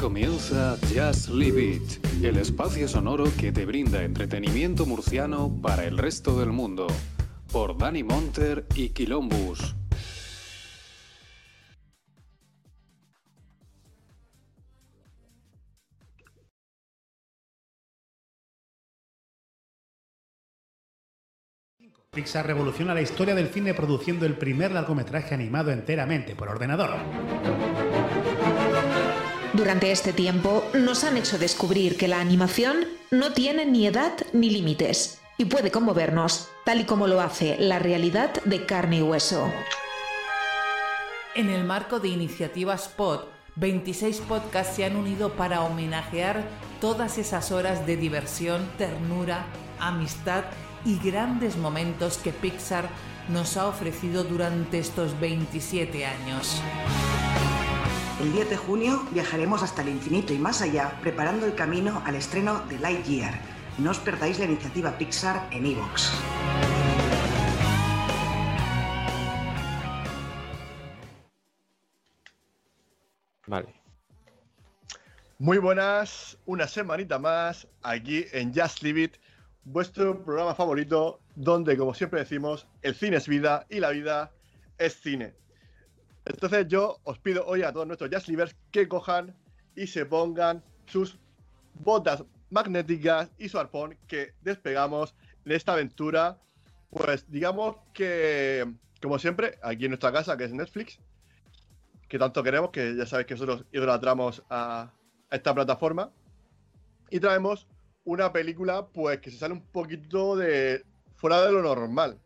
Comienza Just Leave It, el espacio sonoro que te brinda entretenimiento murciano para el resto del mundo, por Danny Monter y Quilombus. Pixar revoluciona la historia del cine produciendo el primer largometraje animado enteramente por ordenador. Durante este tiempo nos han hecho descubrir que la animación no tiene ni edad ni límites y puede conmovernos, tal y como lo hace la realidad de carne y hueso. En el marco de Iniciativa Spot, 26 podcasts se han unido para homenajear todas esas horas de diversión, ternura, amistad y grandes momentos que Pixar nos ha ofrecido durante estos 27 años. El 10 de junio viajaremos hasta el infinito y más allá, preparando el camino al estreno de Lightyear. No os perdáis la iniciativa Pixar en Evox. Vale. Muy buenas, una semanita más aquí en Just Leave It, vuestro programa favorito, donde, como siempre decimos, el cine es vida y la vida es cine. Entonces yo os pido hoy a todos nuestros Just Leavers que cojan y se pongan sus botas magnéticas y su arpón que despegamos en esta aventura. Pues digamos que, como siempre, aquí en nuestra casa, que es Netflix, que tanto queremos, que ya sabéis que nosotros idolatramos a, esta plataforma. Y traemos una película, pues, que se sale un poquito de fuera de lo normal.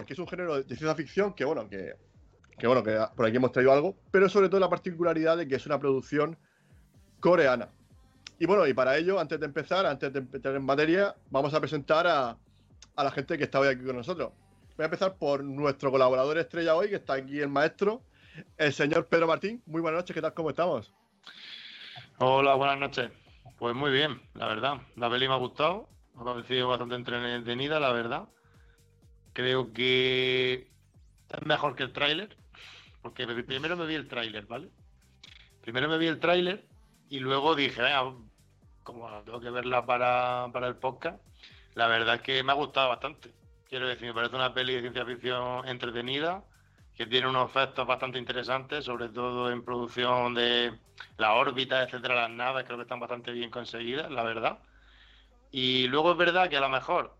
Porque es un género de ciencia ficción que, bueno, que, que, bueno, que por aquí hemos traído algo, pero sobre todo la particularidad de que es una producción coreana. Y bueno, y para ello, antes de empezar, antes de empezar en materia, vamos a presentar a, a la gente que está hoy aquí con nosotros. Voy a empezar por nuestro colaborador estrella hoy, que está aquí el maestro, el señor Pedro Martín. Muy buenas noches, ¿qué tal? ¿Cómo estamos? Hola, buenas noches. Pues muy bien, la verdad. La peli me ha gustado, me ha parecido bastante entretenida, la verdad. Creo que es mejor que el tráiler, porque me- primero me vi el tráiler, ¿vale? Primero me vi el tráiler y luego dije, venga, como tengo que verla para, para el podcast, la verdad es que me ha gustado bastante. Quiero decir, me parece una peli de ciencia ficción entretenida, que tiene unos efectos bastante interesantes, sobre todo en producción de la órbita, etcétera, las naves, creo que están bastante bien conseguidas, la verdad. Y luego es verdad que a lo mejor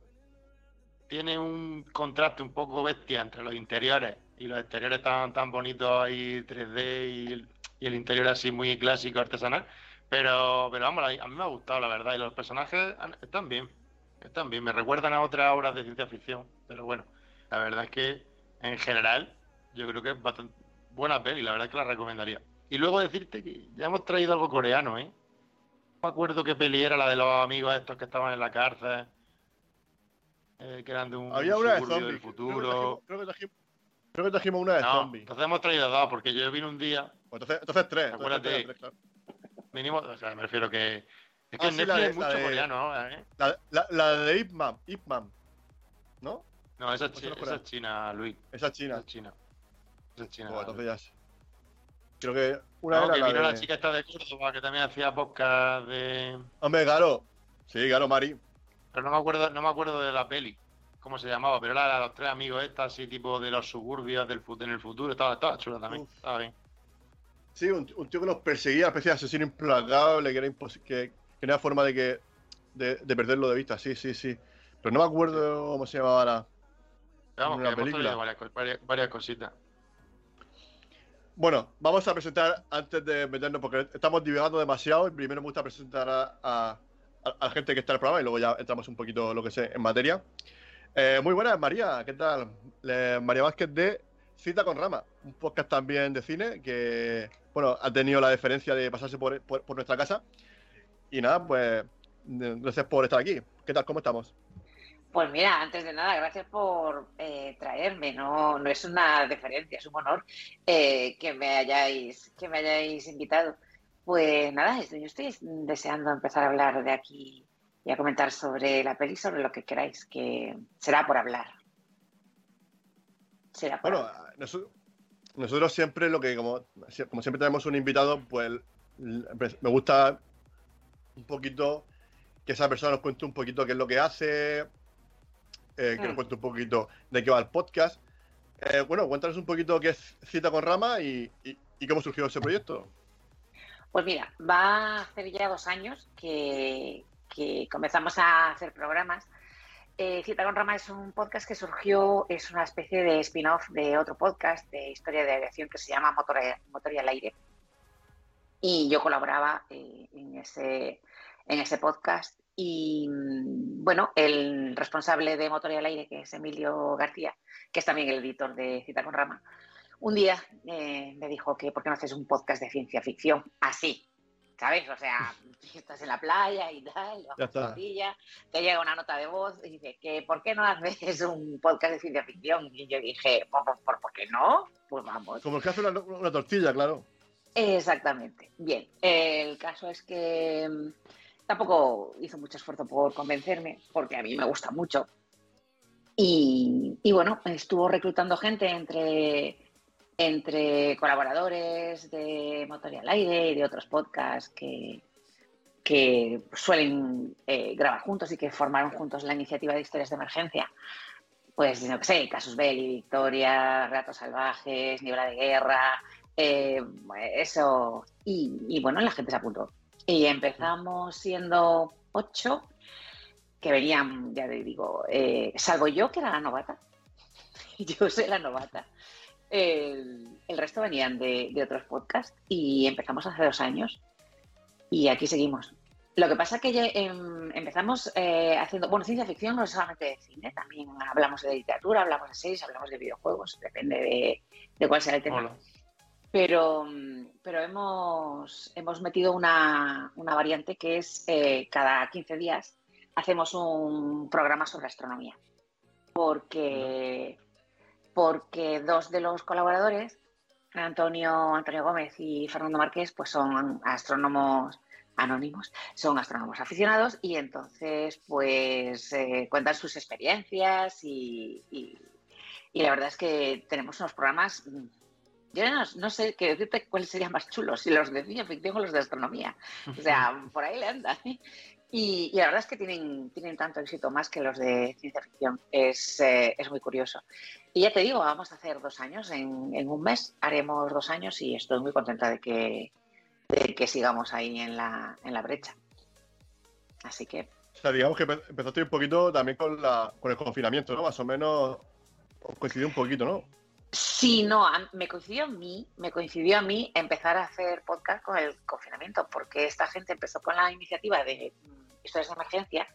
tiene un contraste un poco bestia entre los interiores y los exteriores tan, tan bonitos ahí 3D y el, y interior así muy clásico, artesanal. Pero, pero vamos, a mí me ha gustado, la verdad. Y los personajes están bien, están bien. Me recuerdan a otras obras de ciencia ficción. Pero bueno, la verdad es que en general yo creo que es bastante buena peli, la verdad es que la recomendaría. Y luego decirte que ya hemos traído algo coreano, ¿eh? No me acuerdo qué peli era la de los amigos estos que estaban en la cárcel, eh, que eran de un Había una de zombies. del futuro. Creo que trajimos, creo que trajimos una de No, zombies. entonces hemos traído dos, porque yo vine un día, Pues entonces, entonces tres. entonces Acuérdate. tres, claro. vinimos, o sea, me refiero que. Es que Ah, en sí, la Netflix de- hay mucho de- coreano ahora, ¿eh? La, la, la de Ip Man, Ip Man, ¿no? No, esa es, chi- es esa es China, Luis. Esa es Esa China. es China. Esa es China. Oh, entonces ya sé. Creo que una No, que la vino de... la chica esta de Córdoba que también hacía podcast de. Hombre, claro. Sí, claro, Mari. Pero no me acuerdo, no me acuerdo de la peli, cómo se llamaba, pero era la de los tres amigos esta, así tipo de los suburbios del en el futuro, estaba, estaba chula también, Uf. estaba bien. Sí, un, un tío que nos perseguía, especie de asesino implacable, que era que, que no había forma de que de, de perderlo de vista. Sí, sí, sí. Pero no me acuerdo cómo se llamaba. Pero vamos, Una que película. varias, varias, varias cositas. Bueno, vamos a presentar antes de meternos, porque estamos divagando demasiado. Y primero me gusta presentar a, a- a la gente que está en el programa y luego ya entramos un poquito, lo que sé, en materia. Eh, muy buenas, María. ¿Qué tal? María Vázquez de Cita con Rama, un podcast también de cine que, bueno, ha tenido la deferencia de pasarse por, por- nuestra casa. Y nada, pues, gracias por estar aquí. ¿Qué tal? ¿Cómo estamos? Pues mira, antes de nada, gracias por eh, traerme. No, no es una deferencia, es un honor eh, que me hayáis, que me hayáis invitado. Pues nada, yo estoy deseando empezar a hablar de aquí y a comentar sobre la peli, sobre lo que queráis, que será por hablar. Será por Bueno, hablar. nosotros, nosotros siempre lo que, como, como siempre tenemos un invitado, pues me gusta un poquito que esa persona nos cuente un poquito qué es lo que hace, eh, que nos mm. cuente un poquito de qué va el podcast. Eh, bueno, cuéntanos un poquito qué es Cita con Rama y, cómo surgió ese proyecto. Pues mira, va a hacer ya dos años que, comenzamos a hacer programas. Eh, Cita con Rama es un podcast que surgió, es una especie de spin-off de otro podcast de historia de aviación que se llama Motor, y al Aire. Y yo colaboraba en, ese, en ese podcast y mm, bueno, el responsable de Motor y al Aire, que es Emilio García, que es también el editor de Cita con Rama, un día eh, me dijo que por qué no haces un podcast de ciencia ficción así, ¿sabes? O sea, estás en la playa y tal, te llega una nota de voz y dice que ¿por qué no haces un podcast de ciencia ficción? Y yo dije, ¿por, por, qué no? Pues vamos. Como el que hace una tortilla, claro. Exactamente. Bien, el caso es que mm, Tampoco hizo mucho esfuerzo por convencerme, porque a mí me gusta mucho. Y, bueno, estuvo reclutando gente entre, entre colaboradores de Motor al Aire y de otros podcasts que, suelen eh, grabar juntos y que formaron juntos la iniciativa de historias de emergencia. Pues, no sé, Casus Belli, Victoria, Ratos Salvajes, Niebla de Guerra, eh, eso. Y, y, bueno, la gente se apuntó. Y empezamos siendo ocho, que venían, ya te digo, eh, salvo yo, que era la novata. yo soy la novata. El, resto venían de, otros podcasts y empezamos hace dos años. Y aquí seguimos. Lo que pasa es que em, empezamos eh, haciendo, bueno, ciencia ficción no es solamente de cine, también hablamos de literatura, hablamos de series, hablamos de videojuegos, depende de, de cuál sea el tema. Pero, pero hemos, hemos metido una, variante que es eh, cada 15 días hacemos un programa sobre astronomía. Porque, porque dos de los colaboradores, Antonio, Antonio Gómez y Fernando Márquez, pues son astrónomos anónimos, son astrónomos aficionados y entonces pues eh, cuentan sus experiencias y, y, la verdad es que tenemos unos programas yo no, sé qué decirte cuál sería más chulo, si los de ciencia ficción o los de astronomía. O sea, por ahí le anda. Y, la verdad es que tienen, tienen tanto éxito más que los de ciencia ficción. Es, eh, es muy curioso. Y ya te digo, vamos a hacer dos años. En, en, un mes haremos dos años y estoy muy contenta de que, de que sigamos ahí en la, en la brecha. Así que. O sea, digamos que empezaste un poquito también con, la, con el confinamiento, ¿no? Más o menos coincidió un poquito, ¿no? Sí, no, me coincidió a mí, me coincidió a mí empezar a hacer podcast con el confinamiento, porque esta gente empezó con la iniciativa de historias de emergencia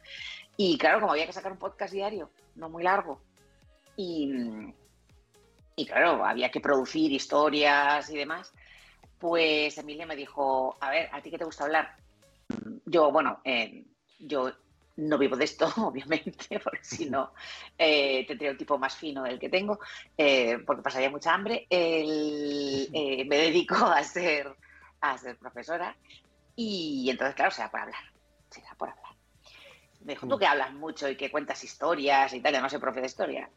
y claro, como había que sacar un podcast diario, no muy largo, y, y claro, había que producir historias y demás, pues Emilia me dijo, a ver, ¿a ti qué te gusta hablar? Yo, bueno, eh, yo no vivo de esto, obviamente, porque si no eh, tendría un tipo más fino del que tengo, eh, porque pasaría mucha hambre. Eh, me dedico a ser, a ser profesora y entonces, claro, será por hablar. Por hablar. Me dijo, tú que hablas mucho y que cuentas historias y tal, yo no soy profe de historia,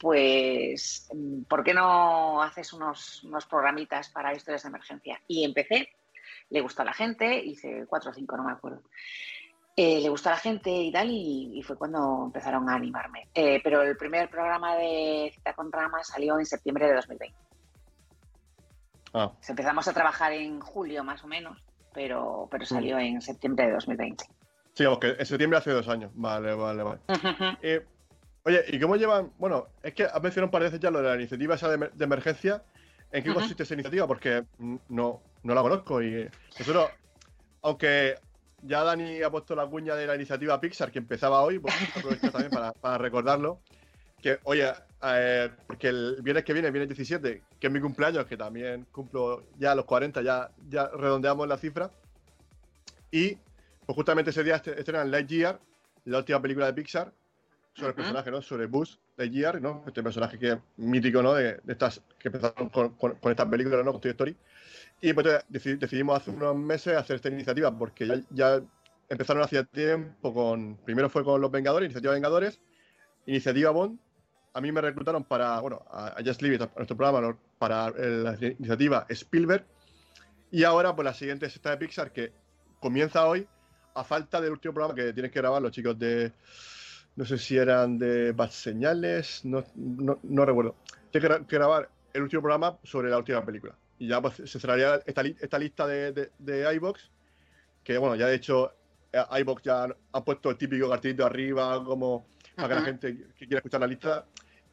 pues, ¿por qué no haces unos, unos programitas para historias de emergencia? Y empecé, le gustó a la gente, hice cuatro o cinco, no me acuerdo. Eh, le gustó a la gente y tal, y, fue cuando empezaron a animarme. Eh, pero el primer programa de Cita con Rama salió en septiembre de 2020. Ah. Empezamos a trabajar en julio más o menos, pero, pero salió en septiembre de 2020. Sí, que en septiembre hace dos años. Vale, vale, vale. Eh, oye, ¿y cómo llevan? Bueno, es que has mencionado un par de veces ya lo de la iniciativa esa de, emergencia. ¿En qué consiste esa iniciativa? Porque no, no la conozco y nosotros, aunque ya Dani ha puesto la cuña de la iniciativa Pixar que empezaba hoy, pues aprovecho también para, recordarlo. Que, oye, eh, porque el viernes que viene, el viernes 17, que es mi cumpleaños, que también cumplo ya los 40, ya, ya redondeamos la cifra. Y pues justamente ese día estrenan Lightyear, la última película de Pixar, sobre el personaje, ¿no? Sobre Buzz Lightyear, ¿no? Este personaje que es mítico, ¿no? De, estas, que empezaron con, con, estas películas, ¿no? Con Toy Story. Y pues decidimos hace unos meses hacer esta iniciativa porque ya, empezaron hace tiempo con. Primero fue con los Vengadores, Iniciativa Vengadores, Iniciativa Bond a mí me reclutaron para, bueno, a, Just Leave It, a nuestro programa, para la iniciativa Spielberg. Y ahora, pues la siguiente es esta de Pixar, que comienza hoy, a falta del último programa que tienes que grabar los chicos de. No sé si eran de Bad Señales, no, no, recuerdo. Tienes que, grabar el último programa sobre la última película. Y ya pues, se cerraría esta, esta lista de, de, de iBox, que bueno, ya de hecho, eh, iBox ya ha puesto el típico cartelito arriba, como para que la gente que quiera escuchar la lista.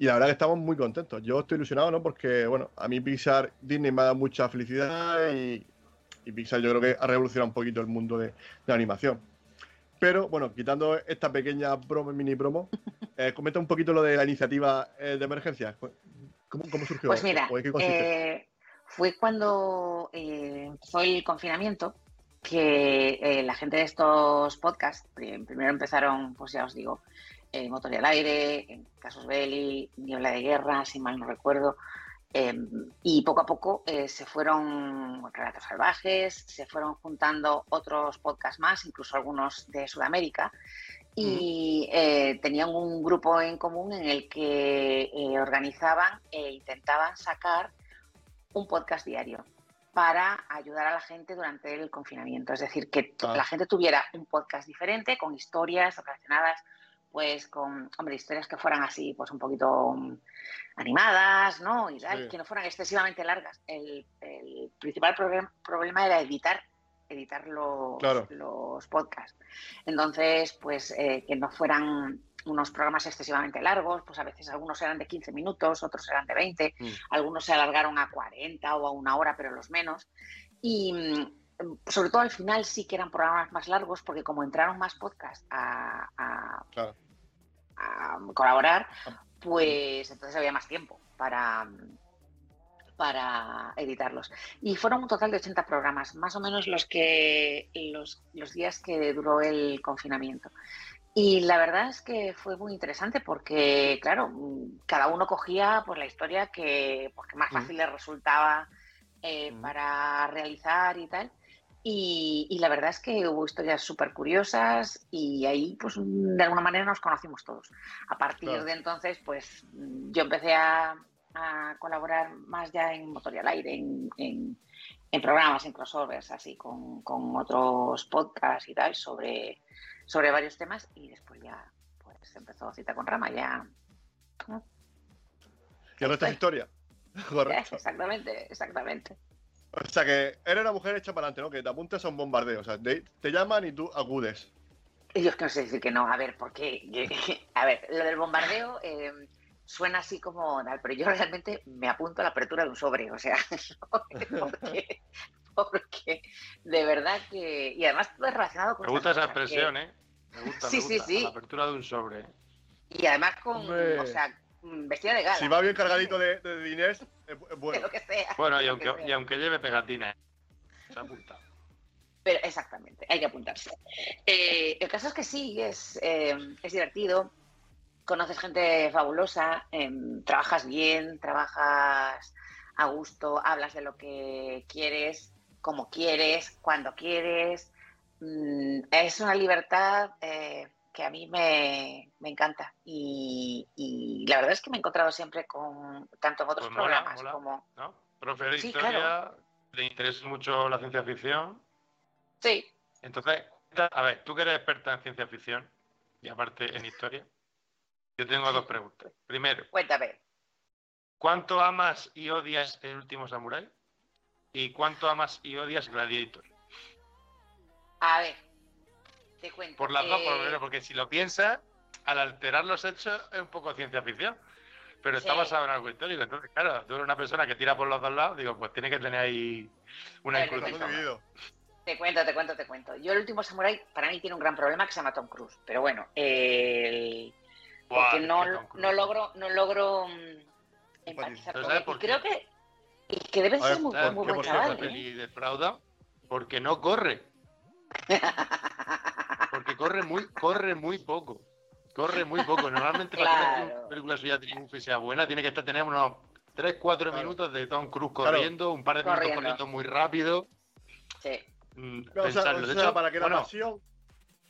Y la verdad que estamos muy contentos. Yo estoy ilusionado, ¿no? Porque, bueno, a mí Pixar, Disney me ha dado mucha felicidad y, Pixar yo creo que ha revolucionado un poquito el mundo de, la animación. Pero, bueno, quitando esta pequeña promo, mini promo, eh, comenta un poquito lo de la iniciativa eh, de emergencia. ¿Cómo, surgió? Pues mira, eh, fue cuando empezó el confinamiento que la gente de estos podcasts, primero empezaron, pues ya os digo, eh, Motor y al aire, en Casos Belli, Niebla de Guerra, si mal no recuerdo. Em, y poco a poco eh, se fueron Relatos Salvajes, se fueron juntando otros podcasts más, incluso algunos de Sudamérica, y eh, tenían un grupo en común en el que eh, organizaban e intentaban sacar un podcast diario para ayudar a la gente durante el confinamiento. Es decir, que ah. la gente tuviera un podcast diferente con historias relacionadas pues con, hombre, historias que fueran así, pues un poquito mm, animadas, ¿no? Y tal, que no fueran excesivamente largas. El, principal problema era editar, editar los, los podcasts. Entonces, pues eh, que no fueran unos programas excesivamente largos, pues a veces algunos eran de 15 minutos, otros eran de 20, mm. algunos se alargaron a 40 o a una hora, pero los menos. Y mm, sobre todo al final sí que eran programas más largos porque como entraron más podcasts a, colaborar, ah. pues entonces había más tiempo para, para editarlos. Y fueron un total de 80 programas, más o menos los, que, los, los días que duró el confinamiento. Y la verdad es que fue muy interesante porque, claro, cada uno cogía pues, la historia que, pues, más mm. fácil le resultaba eh, mm. para realizar y tal. Y, la verdad es que hubo historias súper curiosas y ahí, pues, de alguna manera nos conocimos todos. A partir de entonces, pues, yo empecé a, colaborar más ya en Motor y al Aire, en, programas, en crossovers, así, con, otros podcasts y tal, sobre, sobre varios temas y después ya, pues, empezó Cita con Rama, ya... ¿Qué es historia? Correcto. Exactamente, exactamente. O sea que eres una mujer hecha para adelante, ¿no? Que te apuntes a un bombardeo. O sea, te, llaman y tú acudes. Yo es que no sé decir que no. A ver, ¿por qué? A ver, lo del bombardeo eh, suena así como pero yo realmente me apunto a la apertura de un sobre. O sea, porque, porque de verdad que. Y además todo es relacionado con. Me gusta esa expresión, ¿eh? Me gusta, sí, sí, sí. la apertura de un sobre. Y además con. O sea, vestida de gala. Si va bien cargadito de, de dinero, es bueno. que sea, bueno, y aunque, y aunque, lleve pegatina, se apunta. Pero exactamente, hay que apuntarse. Eh, el caso es que sí, es, eh, es divertido, conoces gente fabulosa, em, trabajas bien, trabajas a gusto, hablas de lo que quieres, como quieres, cuando quieres. Mm, es una libertad eh, que a mí me, encanta. Y, la verdad es que me he encontrado siempre con, tanto en otros pues programas como... ¿no? Profe de historia, ¿le interesa mucho la ciencia ficción? Sí. Entonces, a ver, tú que eres experta en ciencia ficción y aparte en historia, yo tengo dos preguntas. Primero, cuéntame. ¿Cuánto amas y odias el último Samurai? ¿Y cuánto amas y odias Gladiator? A ver, por las dos, por, porque si lo piensas, al alterar los hechos es un poco ciencia ficción. Pero está basado en algo histórico. Entonces, claro, tú eres una persona que tira por los dos lados, digo, pues tiene que tener ahí una inclusión. Te cuento, te cuento, te cuento. Yo el último Samurai para mí tiene un gran problema que se llama Tom Cruise. Pero bueno, el... porque no, no logro, no logro mm, empatizar con él. Y creo que, y que debe ser muy, muy buen chaval. ¿eh? porque no corre. Corre muy, corre muy poco. Corre muy poco. Normalmente para que una película suya triunfe y sea buena, tiene que estar tener unos 3-4 minutos de Tom Cruise corriendo, un par de minutos corriendo muy rápido. Sí. Mm, para que la pasión.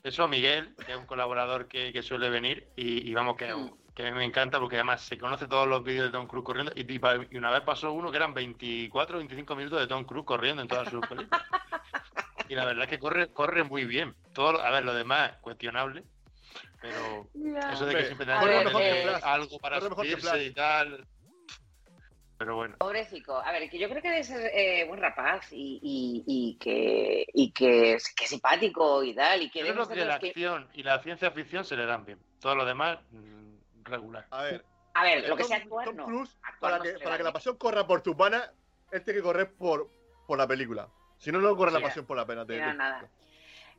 Eso Miguel, que es un colaborador que, suele venir, y, vamos, que un, que me encanta porque además se conoce todos los vídeos de Tom Cruise corriendo y, y una vez pasó uno que eran 24 o 25 minutos de Tom Cruise corriendo en todas sus películas. y la verdad es que corre, corre muy bien. Todo, a ver, lo demás cuestionable, pero eso de que siempre tengan que algo para subirse y tal. Pero bueno. Pobrecito. A ver, que yo creo que debe ser eh, buen rapaz y, y, y, que, y que, que, simpático y tal. Y que yo creo que la acción y la ciencia ficción se le dan bien. Todo lo demás, mm, regular. A ver. A ver, lo que sea actuar, Tom no. Actuar para, no que, para que la pasión corra por tu pana, él tiene que correr por, por la película. Si no, no corre la pasión por la pena. te- Mira, te- nada.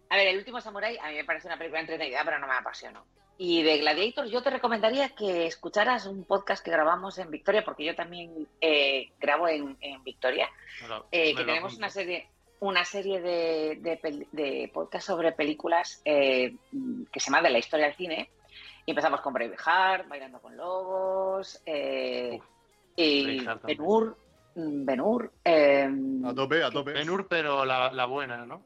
A ver, El último Samurai a mí me parece una película entretenida, pero no me apasionó. Y de Gladiator yo te recomendaría que escucharas un podcast que grabamos en Victoria, porque yo también eh, grabo en, en Victoria, lo- eh, que tenemos una serie una serie de, de, pel- de podcast sobre películas eh, que se llama de la historia del cine. Y empezamos con Braveheart, Bailando con Lobos, eh, Uf, y también. Mm, Ben-Hur, eh, A tope, a tope. Ben-Hur, pero la, la buena, ¿no?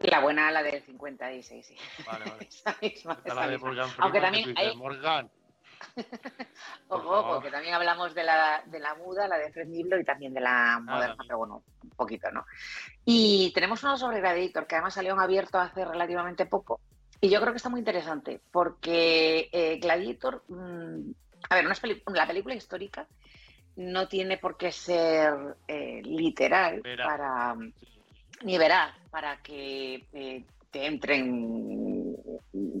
la buena, la del 56, sí. Vale, vale. Esa misma, esa la misma. Aunque también que hay- Morgan. Ojo, favor. porque también hablamos de la, de la muda, la de Fred Niblo y también de la moderna, también. pero bueno, un poquito, ¿no? Y tenemos uno sobre Gladiator, que además salió en abierto hace relativamente poco. Y yo creo que está muy interesante, porque eh, Gladiator, mm, a ver, peli- la película histórica no tiene por qué ser eh, literal para ni veraz para que eh, te entren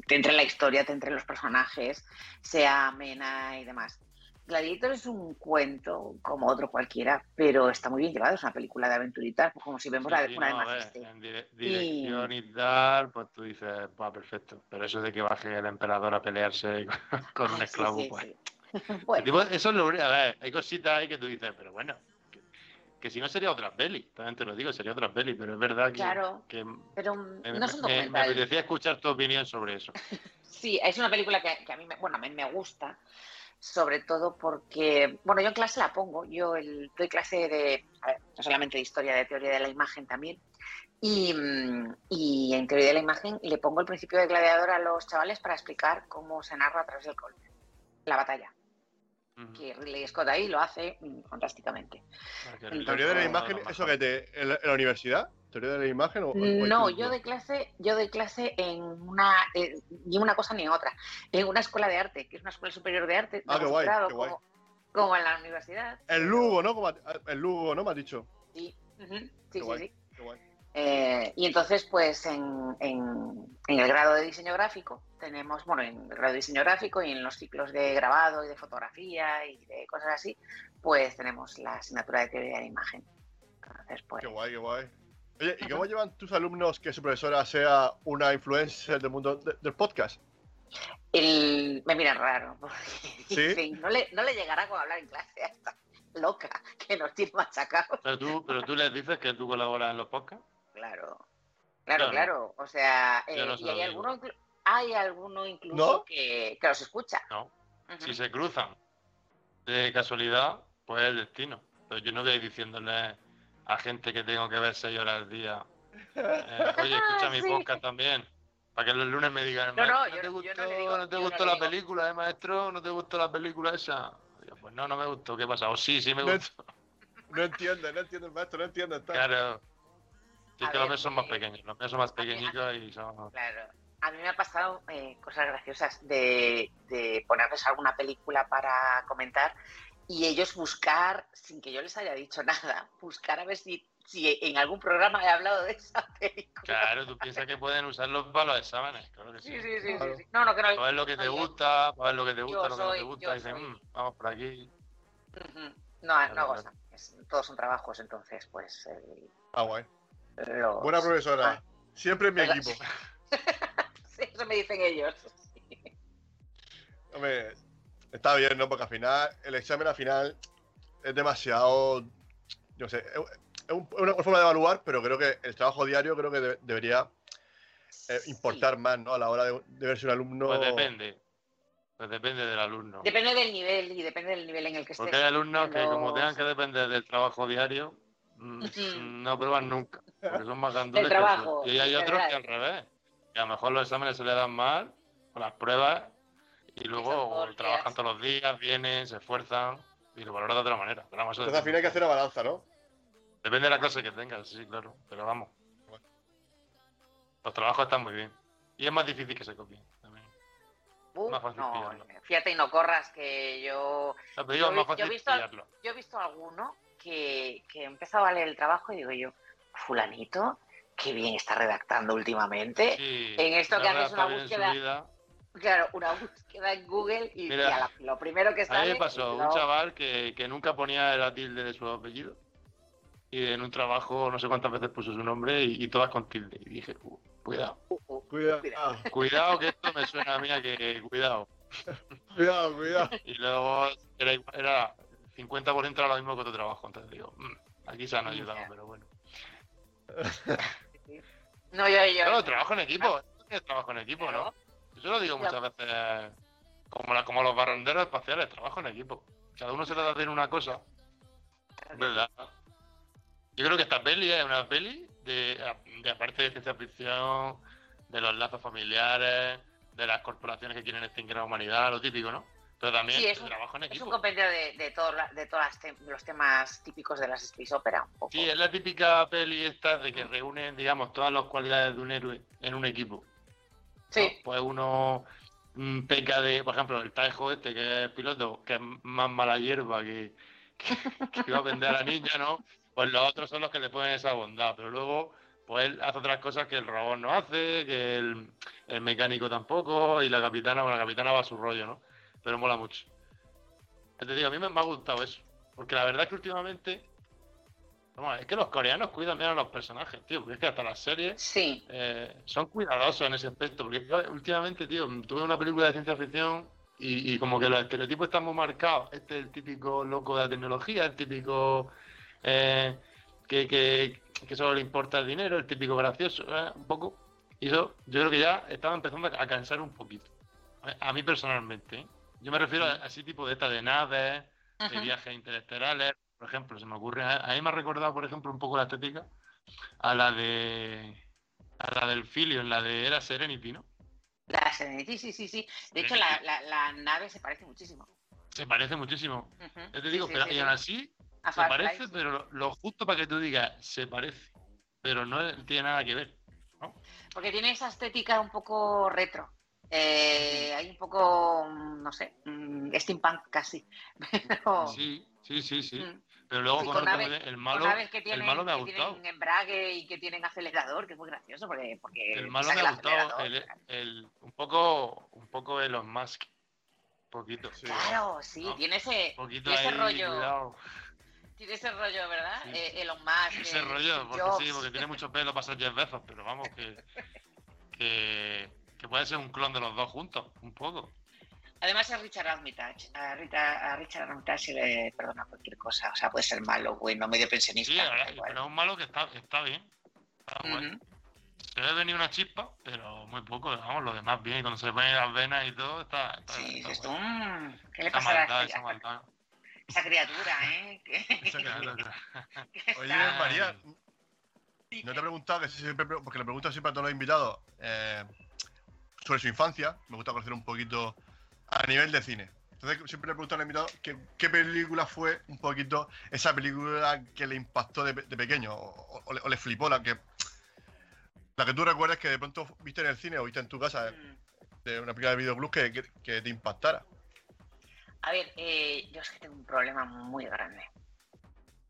te entre en la historia, te entren los personajes, sea amena y demás. Gladiator es un cuento como otro cualquiera, pero está muy bien llevado, es una película de aventuritas, pues como si vemos la Sí, una de no, en dire- dirección y tal, pues tú dices, va, perfecto. Pero eso de que baje el emperador a pelearse con, con un Ah, sí, esclavo, sí, pues. Bueno, tipo- eso es lo. A ver, hay cositas ahí que tú dices, pero bueno, que, que si no sería otra peli, también te lo digo, sería otra peli, pero es verdad que, Claro. que pero me, no es un me- me documental. apetecía escuchar tu opinión sobre eso. Sí, es una película que, que a mí, me, bueno, a mí me gusta, sobre todo porque, bueno, yo en clase la pongo, yo el- doy clase de, a ver, no solamente de historia, de teoría de la imagen también, y, mm, y en teoría de la imagen le pongo el principio de gladiador a los chavales para explicar cómo se narra a través del col, la batalla. Que Ridley Scott ahí lo hace mm, fantásticamente. Entonces, ¿Teoría de la imagen, no, no, eso que te. En la, en la universidad? ¿Teoría de la imagen o.? No, yo doy clase, yo doy clase en una, eh, ni una cosa ni otra, en una escuela de arte, que es una escuela superior de arte, de Ah, qué guay, posgrado, qué guay. como, como en la universidad. El Lugo, ¿no? Como ha- el Lugo, ¿no? Me has dicho. Sí, sí, Qué sí, guay. sí. Qué guay. Eh, y entonces, pues en, en- en el grado de diseño gráfico tenemos, bueno, en el grado de diseño gráfico y en los ciclos de grabado y de fotografía y de cosas así, pues tenemos la asignatura de teoría de la imagen. Entonces, pues, Qué guay, qué guay. Oye, ¿y cómo llevan tus alumnos que su profesora sea una influencer del mundo de- del podcast? el- me miran raro. porque ¿Sí? no, le, no le llegará con hablar en clase a esta loca que nos tiene machacados. Pero tú, pero tú les dices que tú colaboras en los podcasts. Claro, claro, Claro. claro. O sea, eh, no y hay alguno, hay alguno incluso ¿No? que, que los escucha. No. Si se cruzan de casualidad, pues es el destino. Pero yo no voy a ir diciéndole a gente que tengo que ver seis horas al día. eh, Oye, escucha mi Sí. podcast también. Para que los lunes me digan, No, no, "Ma- yo- te yo gustó, no le digo- ¿no te gustó la digo. película, eh, maestro? ¿No te gustó la película esa? Pues no, no me gustó. ¿Qué pasa? O sí, sí me gustó. No entiende, no entiende el maestro, no entiende. Está... Claro. Sí, A que los ver, míos son más eh, pequeños. Los míos son más pequeñitos y son... Claro. A mí me ha pasado eh, cosas graciosas de, de ponerles alguna película para comentar y ellos buscar, sin que yo les haya dicho nada, buscar a ver si, si en algún programa he hablado de esa película. Claro, tú piensas que pueden para los exámenes. Claro que sí. Sí, sí, sí, Claro. sí, sí. No, no, que no. Para ver lo que te gusta, para ver lo que te Yo gusta, lo que no te gusta. dicen, soy. "Mm, vamos por aquí. No, Claro, no claro. gozan. Es- todos son trabajos, entonces, pues. eh, Ah, guay. Los- Buena profesora. Ah. Siempre en mi ¿Verdad? equipo. Sí, eso me dicen ellos. Hombre, está bien, ¿no? Porque al final, el examen al final es demasiado. Yo sé, es es un- es una forma de evaluar, pero creo que el trabajo diario creo que de- debería eh, importar más, ¿no? A la hora de, de ver si un alumno. Pues depende. Pues depende del alumno. Depende del nivel y depende del nivel en el que estés. Porque hay alumnos que, como tengan que depender del trabajo diario, mm, no prueban nunca. Porque son más gandules. que trabajo, eso. Y hay otros que al revés. Que a lo mejor los exámenes se le dan mal, o las pruebas, Y luego trabajan todos los días, vienen, se esfuerzan y lo valoran de otra manera. Pero vamos, Entonces al final hay que hacer una balanza, ¿no? Depende de la clase que tengas, sí, claro. Pero vamos. Los trabajos están muy bien. Y es más difícil que se copien también. Uh, Más fácil no, pillarlo. fíjate y no corras que yo... No, yo, yo he visto, yo he visto alguno que, que he empezado a leer el trabajo y digo yo, fulanito, qué bien está redactando últimamente. Sí, en esto que haces una búsqueda, claro, una búsqueda en Google y, Mira, y a la- lo primero que A sale... mí me pasó un chaval que, que nunca ponía la tilde de su apellido. Y en un trabajo no sé cuántas veces puso su nombre y, y todas con tilde. Y dije, "Uh, cuidado, Cuidado, cuidado que esto me suena a mí a que cuidado. cuidado, cuidado. Y luego era, igual- era 50% era lo mismo que otro trabajo. Entonces digo, "Mm, aquí se han ayudado, pero bueno. No, yo, yo... Claro, trabajo en equipo. Es trabajo en equipo, ¿no? Yo lo digo muchas veces, como, la- como los barrenderos espaciales, trabajo en equipo. Cada uno se le da hacer una cosa. Verdad. Yo creo que esta peli es una peli de, de aparte de ciencia ficción, de los lazos familiares, de las corporaciones que quieren extinguir a la humanidad, lo típico, ¿no? Pero también Sí, es un, trabajo en es un equipo. compendio de, todos los temas típicos de las space opera, un poco. Sí, es la típica peli esta de que reúnen, digamos, todas las cualidades de un héroe en un equipo. Sí. Pues uno mm, peca de, por ejemplo, el Taejo este, que es piloto, que es más mala hierba que, que, que va a vender a la niña, ¿no? Pues los otros son los que le ponen esa bondad, pero luego, pues él hace otras cosas que el robot no hace, que el, el mecánico tampoco, y la capitana, bueno, la capitana va a su rollo, ¿no? Pero mola mucho. Te digo, a mí me, me ha gustado eso, porque la verdad es que últimamente, vamos, es que los coreanos cuidan bien a los personajes, tío, porque es que hasta las series Sí. eh, son cuidadosos en ese aspecto. Porque últimamente, tío, tuve una película de ciencia ficción y, y como que los estereotipos están muy marcados. Este es el típico loco de la tecnología, el típico eh, que, que, que solo le importa el dinero, el típico gracioso, eh, un poco. Y eso yo creo que ya estaba empezando a cansar un poquito. A, a mí personalmente. ¿eh? Yo me refiero a, a ese tipo de esta de naves, de viajes interestelares, por ejemplo, se me ocurre. A, a mí me ha recordado, por ejemplo, un poco la estética a la de a la del Filion, la de era Serenity, ¿no? La Serenity, sí, sí, sí. De hecho, la, la, la nave se parece muchísimo. Se parece muchísimo. Yo te digo, Sí, pero sí, y sí, aún sí. así A se parece, pero lo, lo justo para que tú digas se parece, pero no tiene nada que ver. Porque tiene esa estética un poco retro. Eh, hay un poco, mm, no sé, mm, steampunk casi. Pero, Sí, sí, sí, sí. mm, Pero luego Sí, con, de- el con malo, que el tienen, malo me ha que gustado. tienen embrague y que tienen acelerador, que es muy gracioso porque, porque El malo me ha gustado, el, el- un poco, un poco Elon Musk, un poquito. Claro, sí, ¿no? tiene ese, poquito tiene ese ahí, rollo, cuidado. tiene ese rollo, ¿verdad? Sí. Eh, Elon Musk, Ese eh, rollo, porque Jobs. sí, porque tiene mucho pelo para ser Jeff Bezos, pero vamos, que, que, que puede ser un clon de los dos juntos, un poco. Además es Richard Armitage. A, Rita- a Richard Armitage se le perdona cualquier cosa. O sea, puede ser malo, bueno, medio pensionista. Sí, la verdad, pero es un malo que está, está bien. Está. Ujú. Se ve venir una chispa, pero muy poco, vamos, lo demás bien. Y cuando se le ponen las venas y todo, está. está, Sí, está guay. "Mm, ¿qué le pasará a esa maldad. esa criatura, eh? Esa criatura. Oye, María, no te he preguntado, que siempre, porque le pregunto siempre a todos los invitados eh, sobre su infancia. Me gusta conocer un poquito a nivel de cine. Entonces, siempre le pregunto al invitado que- qué película fue un poquito esa película que le impactó de, de pequeño o, o le, o le flipó, la que, la que tú recuerdas que de pronto viste en el cine o viste en tu casa Mm. de una película de videoclub que, que, que te impactara. A ver, eh, yo es que tengo un problema muy grande.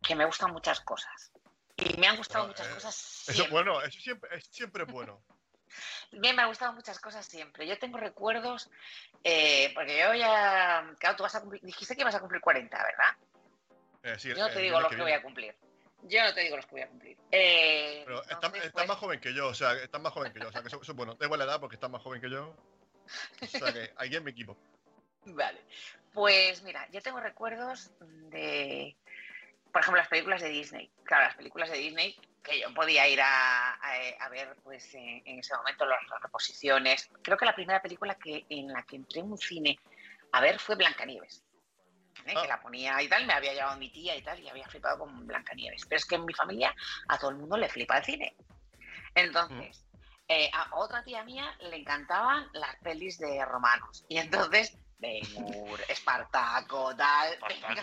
Que me gustan muchas cosas. Y me han gustado muchas eh, cosas Eso siempre. es bueno, eso siempre es siempre bueno. Bien, me han gustado muchas cosas siempre. Yo tengo recuerdos, eh, porque yo ya, claro, tú vas a cumplir, dijiste que ibas a cumplir 40, ¿verdad? Eh, sí, Yo no te digo los que voy a cumplir. Yo no te digo los que voy a cumplir. Eh, Pero estás entonces, estás pues, más joven que yo, o sea, estás más joven que yo, o sea, que eso, eso es bueno. Da igual la edad porque estás más joven que yo. O sea, que aquí en mi equipo. Vale. Pues mira, yo tengo recuerdos de, por ejemplo, las películas de Disney. Claro, las películas de Disney que yo podía ir a, a- a ver, pues en, en ese momento las, las reposiciones. Creo que la primera película que en la que entré en un cine a ver fue Blancanieves. ¿eh? Ah. Que la ponía y tal, me había llevado mi tía y tal, y había flipado con Blancanieves. Pero es que en mi familia a todo el mundo le flipa el cine. Entonces, eh, a otra tía mía le encantaban las pelis de romanos. Y entonces, Ben-Hur, Espartaco, tal. Espartaco,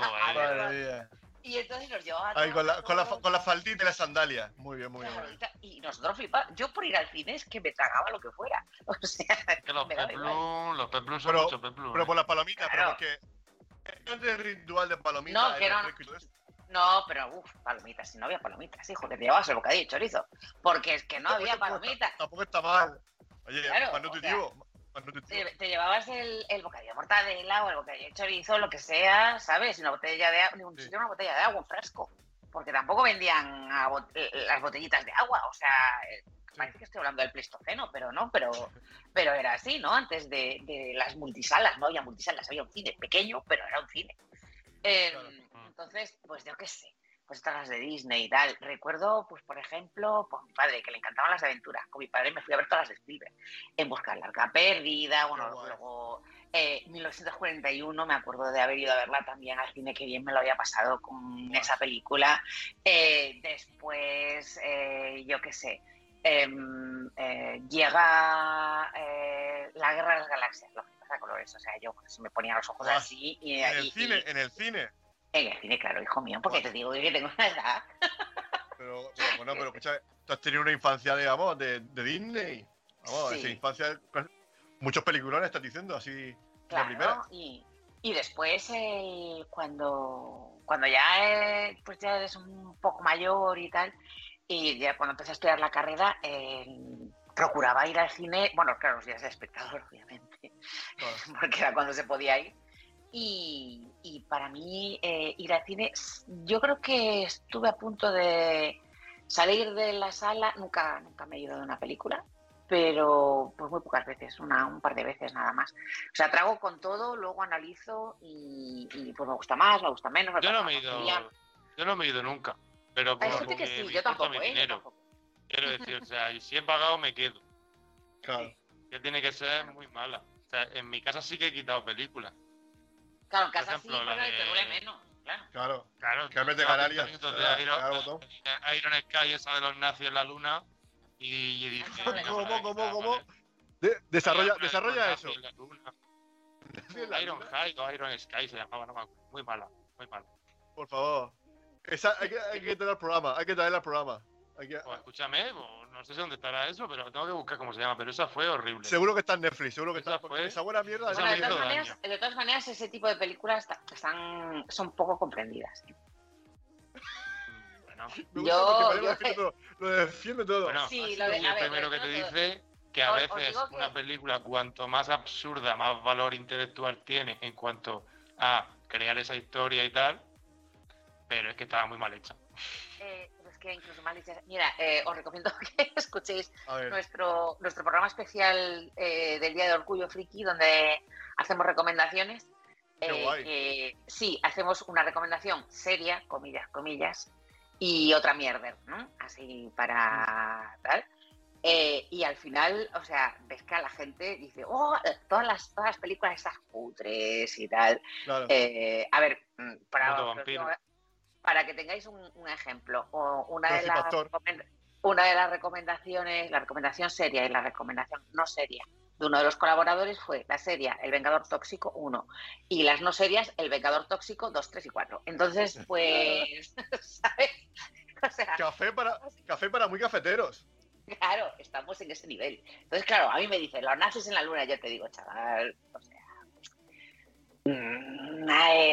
Y entonces nos llevaba Ahí, con, la, con, la, con la faldita y la sandalia. Muy bien, muy bien. Claro, y nosotros flipábamos. Yo por ir al cine es que me tragaba lo que fuera. O sea, Que los peplum, los peplum son Pero- muchos peplum. Pero ¿eh? por las palomitas, Claro. pero porque. No es de ritual de palomitas. No, que no. No, pero uff, palomitas, si no había palomitas, hijo, que te llevabas el bocadillo de chorizo. Porque es que no había palomitas. Tampoco está mal. Oye, Claro, más o nutritivo. más nutritivo. Te, te llevabas el, el bocadillo de mortadela o el bocadillo de chorizo, lo que sea, ¿sabes? Una botella de agua, un Sí. sitio, una botella de agua, un fresco. Porque tampoco vendían bot- eh, las botellitas de agua. O sea, eh, parece que estoy hablando del Pleistoceno, pero no, pero, pero era así, ¿no? Antes de, de las multisalas, no había multisalas, había un cine pequeño, pero era un cine. Eh, Claro. Entonces, pues yo qué sé, pues estas las de Disney y tal. Recuerdo, pues por ejemplo, pues mi padre, que le encantaban las de aventuras. Con mi padre me fui a ver todas las de Spielberg. En busca de la arca perdida, bueno, luego eh, 1941, me acuerdo de haber ido a verla también al cine, que bien me lo había pasado con esa película. Eh, después, eh, yo qué sé, em, eh, llega eh, la Guerra de las Galaxias, lo que pasa colores, o sea, yo se me ponían los ojos así y, En el y- cine, y- en el cine. en el cine, claro, hijo mío, porque te digo que tengo una edad. Pero, pero bueno, pero escucha, tú has tenido una infancia, digamos, de, de Disney. Vamos, Sí. esa infancia. Muchos peliculones estás diciendo, así. Claro, primera. y, y después eh, cuando, cuando ya, eh, pues ya eres un poco mayor y tal, y ya cuando empecé a estudiar la carrera, eh, procuraba ir al cine, bueno, claro, los días de espectador, obviamente, Claro. porque era cuando se podía ir. Y, y para mí eh, ir al cine, yo creo que estuve a punto de salir de la sala, nunca, nunca me he ido de una película, pero pues muy pocas veces, una, un par de veces nada más. O sea, trago con todo, luego analizo y, y, pues me gusta más, me gusta menos. me Yo no me he ido, familiar. yo no me he ido nunca. Pero Hay por- gente que sí, yo tampoco, mi ¿eh? Yo tampoco. Quiero decir, o sea, y si he pagado me quedo. Claro. Que tiene que ser muy mala. O sea, en mi casa sí que he quitado películas. Claro, en casa sí, ejemplo, la pero te duele menos, claro. Claro. Claro, Que en vez de de Iron, Sky, esa de los nazis en la luna. Y, y dije, ¿Cómo, ¿Cómo, para cómo, desarrolla Iron- desarrolla eso. Iron. High o Iron Sky se llamaba, no me acuerdo. Muy mala, muy mala. Por favor. Esa, hay, que, hay que traer al programa. Hay que traerla al programa. Hay que- Pues escúchame, pues, no sé dónde estará eso, pero tengo que buscar cómo se llama. Pero esa fue horrible. Seguro que está en Netflix. Seguro que Esa está. fue- Esa buena mierda. esa Bueno, me de todas, maneras, de todas maneras, ese tipo de películas están, son poco comprendidas. ¿eh? Bueno, Me gusta Yo- yo- lo defiende todo. Lo defiende todo. bueno Sí, así lo de- y a el ver, primero que te todo. dice que a Os- os veces que- una película, cuanto más absurda, más valor intelectual tiene en cuanto a crear esa historia y tal, pero es que estaba muy mal hecha. Eh, que incluso mal dichas- Mira, eh, os recomiendo que escuchéis nuestro, nuestro programa especial eh, del Día de Orgullo Friki, donde hacemos recomendaciones. Eh, sí, hacemos una recomendación seria, comillas, comillas, y otra mierda, ¿no? Así para tal. Eh, y al final, o sea, ves que a la gente dice, oh, todas las, todas las películas estas cutres y tal. Claro. Eh, a ver, mm, para, vampiro. Para que tengáis un, un ejemplo, o una de, las una de las recomendaciones, la recomendación seria y la recomendación no seria de uno de los colaboradores fue la seria El Vengador Tóxico 1 y las no serias El Vengador Tóxico 2, 3 y 4. Entonces, pues, ¿sabes? O sea, Café para, café para muy cafeteros. Claro, estamos en ese nivel. Entonces, claro, a mí me dicen, los nazis en la luna, yo te digo, chaval, o sea,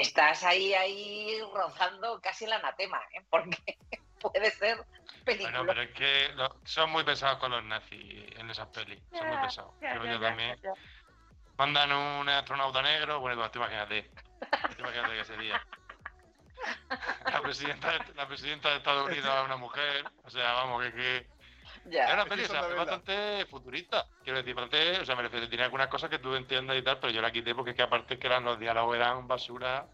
estás ahí, ahí rozando casi el anatema, ¿eh? porque puede ser película. Bueno, pero es que lo- son muy pesados con los nazis en esas pelis. Son muy pesados. ya, Creo ya, yo ya, también. Mandan un astronauta negro, bueno, tú imagínate. Tú imagínate que sería. La presidenta, de- la presidenta de Estados Unidos es una mujer. O sea, vamos, que, que Ya. es una peli o sea, es bastante futurista. Quiero decir, bastante, o sea, me refiero, tiene algunas cosas que tú entiendas y tal, pero yo la quité porque es que aparte que eran, los diálogos eran basura.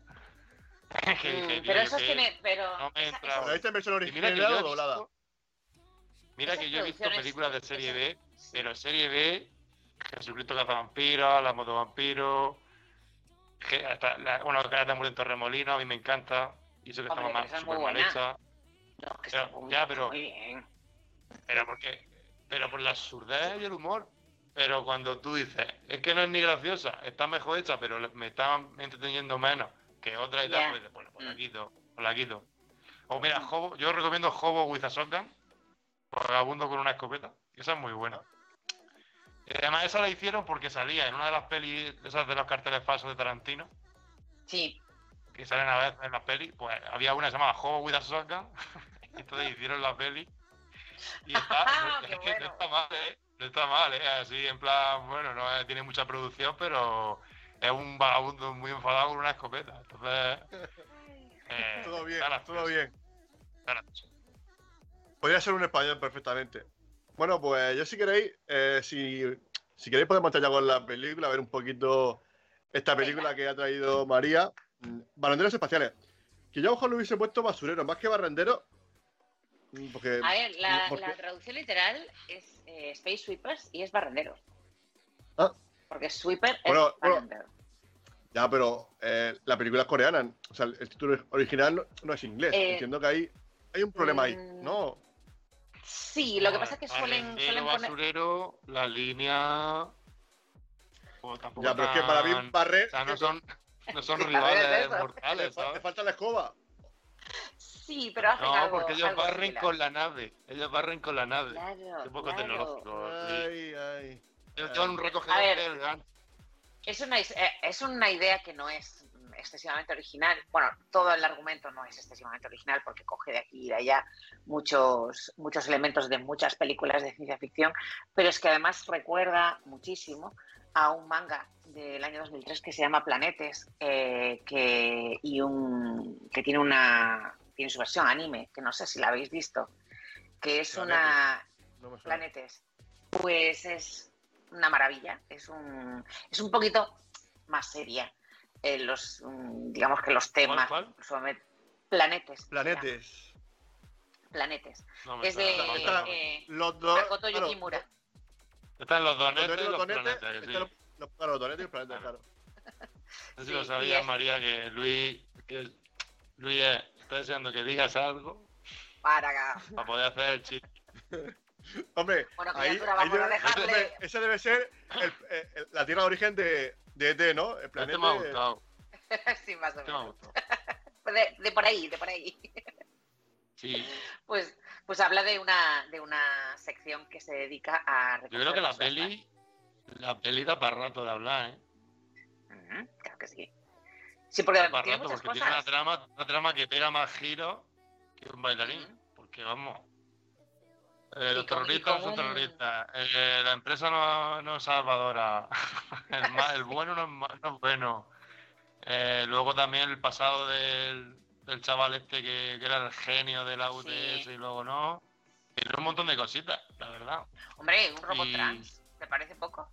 que Mm, pero eso que tiene, pero no me esa- entra. esa- ¿La viste en versión Y mira que original yo o doblada? visto, mira que yo he visto películas de serie B, pero serie B, Jesucristo Cazavampiros, La Moto Vampiro, que hasta la, bueno, que de Murió en Torremolino, a mí me encanta, y eso que Hombre, estaba pero esa mal, hecha, no, que pero- está muy, ya, pero- muy bien. Pero porque pero por la absurdez y el humor. Pero cuando tú dices, es que no es ni graciosa, está mejor hecha, pero me está entreteniendo menos que otra y tal, Ya. pues, pues, la Mm. quito, pues la quito. O mira, Hobo, yo recomiendo Hobo with a Shotgun, vagabundo con una escopeta, que esa es muy buena. Y además esa la hicieron porque salía en una de las pelis, esas de los carteles falsos de Tarantino, Sí, que salen a veces en las pelis, pues había una que se llamaba Hobo with a Shotgun, y entonces hicieron la peli. Y está, es no está mal, ¿eh? No está mal, ¿eh? Así, en plan, bueno, no tiene mucha producción, pero es un vagabundo muy enfadado con una escopeta. Entonces. eh, Todo bien, está todo bien. Podría ser un español perfectamente. Bueno, pues yo si queréis, eh, si, si queréis podemos entrar ya con la película, a ver un poquito esta película que ha traído María. Mm, Barrenderos espaciales. Que yo a lo mejor lo hubiese puesto basurero, más que barrendero. Mm, Porque. a ver, la, porque- la traducción literal es eh, Space Sweepers y es barrendero. Ah. Porque Sweeper Bueno, es bueno. barrendero. Ya, pero eh, la película es coreana. O sea, el título original no, no es inglés. Eh, Entiendo que hay, hay un problema ahí. mm, No. Sí, lo que pasa es que suelen, suelen poner. basurero, la línea. pues, tampoco Ya, pero es que para mí barrer. O sea, no son, no son rivales mortales, ¿sabes? falta la escoba. Sí, pero hacen No, algo. porque ellos algo barren similar. con la nave. Ellos barren con la nave. Claro, Qué poco claro. tecnológico. sí. Ay, ay. Ellos llevan un recogedor A ver. del gan- Es una, eh, es una idea que no es excesivamente original. Bueno, todo el argumento no es excesivamente original porque coge de aquí y de allá muchos, muchos elementos de muchas películas de ciencia ficción, pero es que además recuerda muchísimo a un manga del año 2003 que se llama Planetes eh, que, y un, que tiene, una, tiene su versión anime, que no sé si la habéis visto, que es una, No. Planetes. Pues es una maravilla. Es un, es un poquito más seria. eh, los, mm, digamos que los temas. cuál? planetes. Planetes. Planetes. No Es de eh, Los dos. Makoto claro, Yukimura. Están los Los donetes y los planetes, están sí. los- los- claro, los donetes y los planetes, Claro. claro. No sé si Sí, lo sabía es- María que Luis, que Luis eh, está deseando que digas algo Para acá. para poder hacer el chiste. Hombre, Bueno, ahí, ahí debe- dejarle. ese, debe ser el- eh, el- la tierra de origen de, de ET, ¿no? El Este planeta. me ha gustado. sí, más o Este me ha menos. gustado. De, de por ahí, de por ahí. Sí, Pues, pues habla de una, de una sección que se dedica a. yo creo que la peli, la peli da para rato de hablar, ¿eh? Ujú, Claro que sí. Sí, porque tiene rato muchas porque tiene una trama, una trama que pega más giros que un bailarín. Porque vamos. eh, los terroristas son un- terroristas. eh, la empresa no, no es salvadora. el, ma- el bueno no es, no es bueno. Eh, luego también el pasado del, del chaval este que, que era el genio de la UTS Sí. y luego no. Tiene un montón de cositas, la verdad. Hombre, un robot Y- trans. ¿Te parece poco?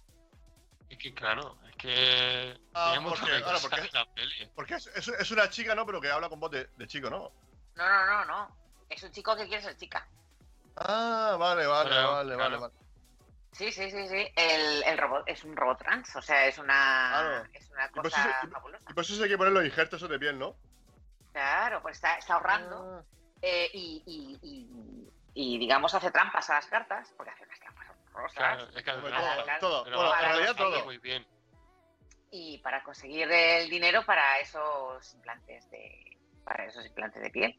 Es que claro, es que Ah, porque- de claro, cosas porque- la peli. Porque es, es- es una chica, ¿no? Pero que habla con voz de, de chico, ¿no? No, no, no, no. Es un chico que quiere ser chica. Ah, vale, vale, Pero, vale, vale, claro. vale. Sí, sí, sí, sí. El, el robot es un robot trans. O sea, es una, Claro. es una Y pues cosa y- fabulosa. Y por eso hay que poner los injertos de piel, ¿no? Claro, pues está, está ahorrando Ah, eh, y, y, y- y, digamos, hace trampas a las cartas, porque hace unas Claro, es que final- todo, claro. todo. pero Bueno, en realidad todo. muy bien. y para conseguir el dinero para esos implantes de para esos implantes de piel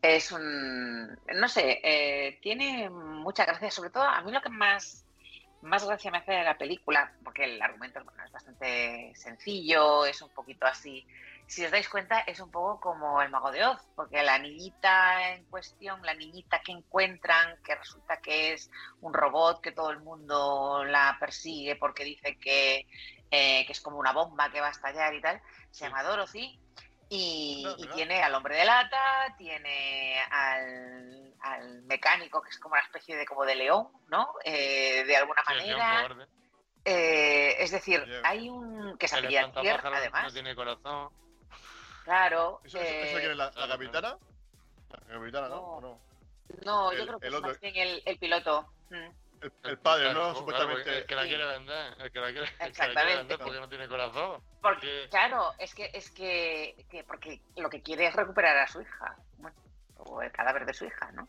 es un no sé eh, tiene mucha gracia sobre todo a mí lo que más más gracia me hace de la película porque el argumento bueno, es bastante sencillo es un poquito así si os dais cuenta es un poco como el mago de Oz porque la niñita en cuestión la niñita que encuentran que resulta que es un robot que todo el mundo la persigue porque dice que eh, que es como una bomba que va a estallar y tal, se llama Dorothy. Y, No, y ¿verdad? tiene al hombre de lata, tiene al, al mecánico, que es como una especie de como de león, ¿no? Eh, de alguna Sí, manera. Eh, es decir, hay un que es El apellida además. no tiene corazón. Claro. ¿Eso, eso, eh, eso quién es la, la capitana? La capitana, ¿no? No. ¿O no? no, el- yo creo que el es otro- más bien el, el piloto. Mm. El, el padre, ¿no? claro, Supuestamente. porque El que la quiere vender. El que la quiere, que la quiere Exactamente. vender porque no tiene corazón. Porque, claro, es que, es que, que porque lo que quiere es recuperar a su hija, bueno, o el cadáver de su hija, ¿no?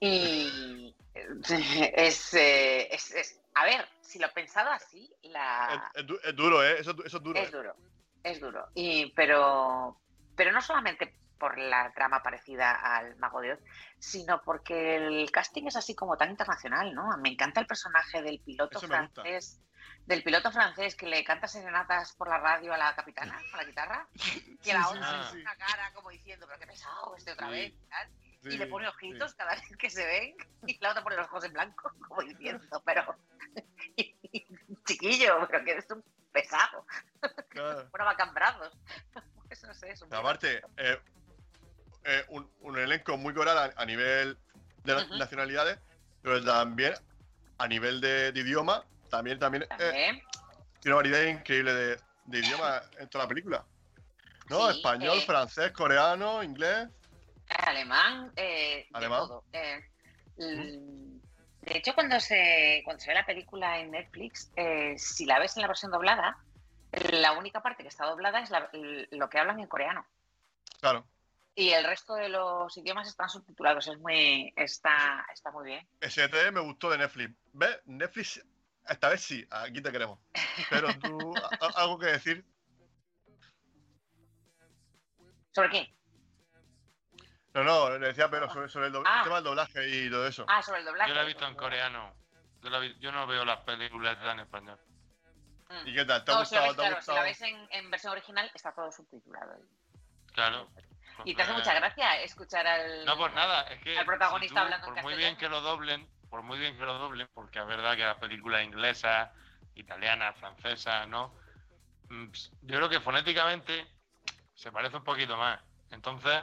Y es, eh, es, es- a ver, si lo he pensado así, la... Es, es du- es duro, ¿eh? Eso, eso es duro. Es ¿eh? duro, es duro. Y, pero, pero no solamente por la trama parecida al Mago de Oz, sino porque el casting es así como tan internacional, ¿no? Me encanta el personaje del piloto Eso francés, del piloto francés que le canta serenatas por la radio a la capitana, con la guitarra, que la otra se una cara como diciendo, pero qué pesado este otra Sí, vez, tal, y le pone sí. ojitos cada vez que se ven, y la otra pone los ojos en blanco, como diciendo, pero chiquillo, pero que eres un pesado. Claro. Bueno, va brazos. Pues no sé, es un aparte, eh, eh, un, un elenco muy coral a, a nivel de nacionalidades, pero también a nivel de, de idioma, también, también eh, También. tiene una variedad increíble de, de idiomas en toda la película. ¿No? Sí, Español, eh. francés, coreano, inglés. Alemán, eh, de Alemán. todo. De hecho, cuando se, cuando se ve la película en Netflix, eh, si la ves en la versión doblada, la única parte que está doblada es la- lo que hablan en coreano. Claro. Y el resto de los idiomas están subtitulados. Es muy, está, está muy bien. Ese detalle me gustó de Netflix. ¿Ves? Netflix, esta vez sí, aquí te queremos. Pero tú, algo que decir. ¿Sobre qué? No, no, le decía, pero sobre, sobre el, doble- Ah. el tema del doblaje y todo eso. Ah, sobre el doblaje. Yo la he visto en coreano. Yo, la vi- yo no veo las películas en español. Mm. ¿Y qué tal? ¿Te ha No, si la gustado? ves, ¿Te ha claro, si la gustado? ves en, en versión original, está todo subtitulado. Claro. Y te hace mucha gracia escuchar al. No, pues nada, es que al protagonista si tú, hablando en por muy bien que lo doblen, por muy bien que lo doblen, porque es verdad que las películas inglesas, italianas, francesas, ¿no? Mm, Yo creo que fonéticamente se parece un poquito más. Entonces,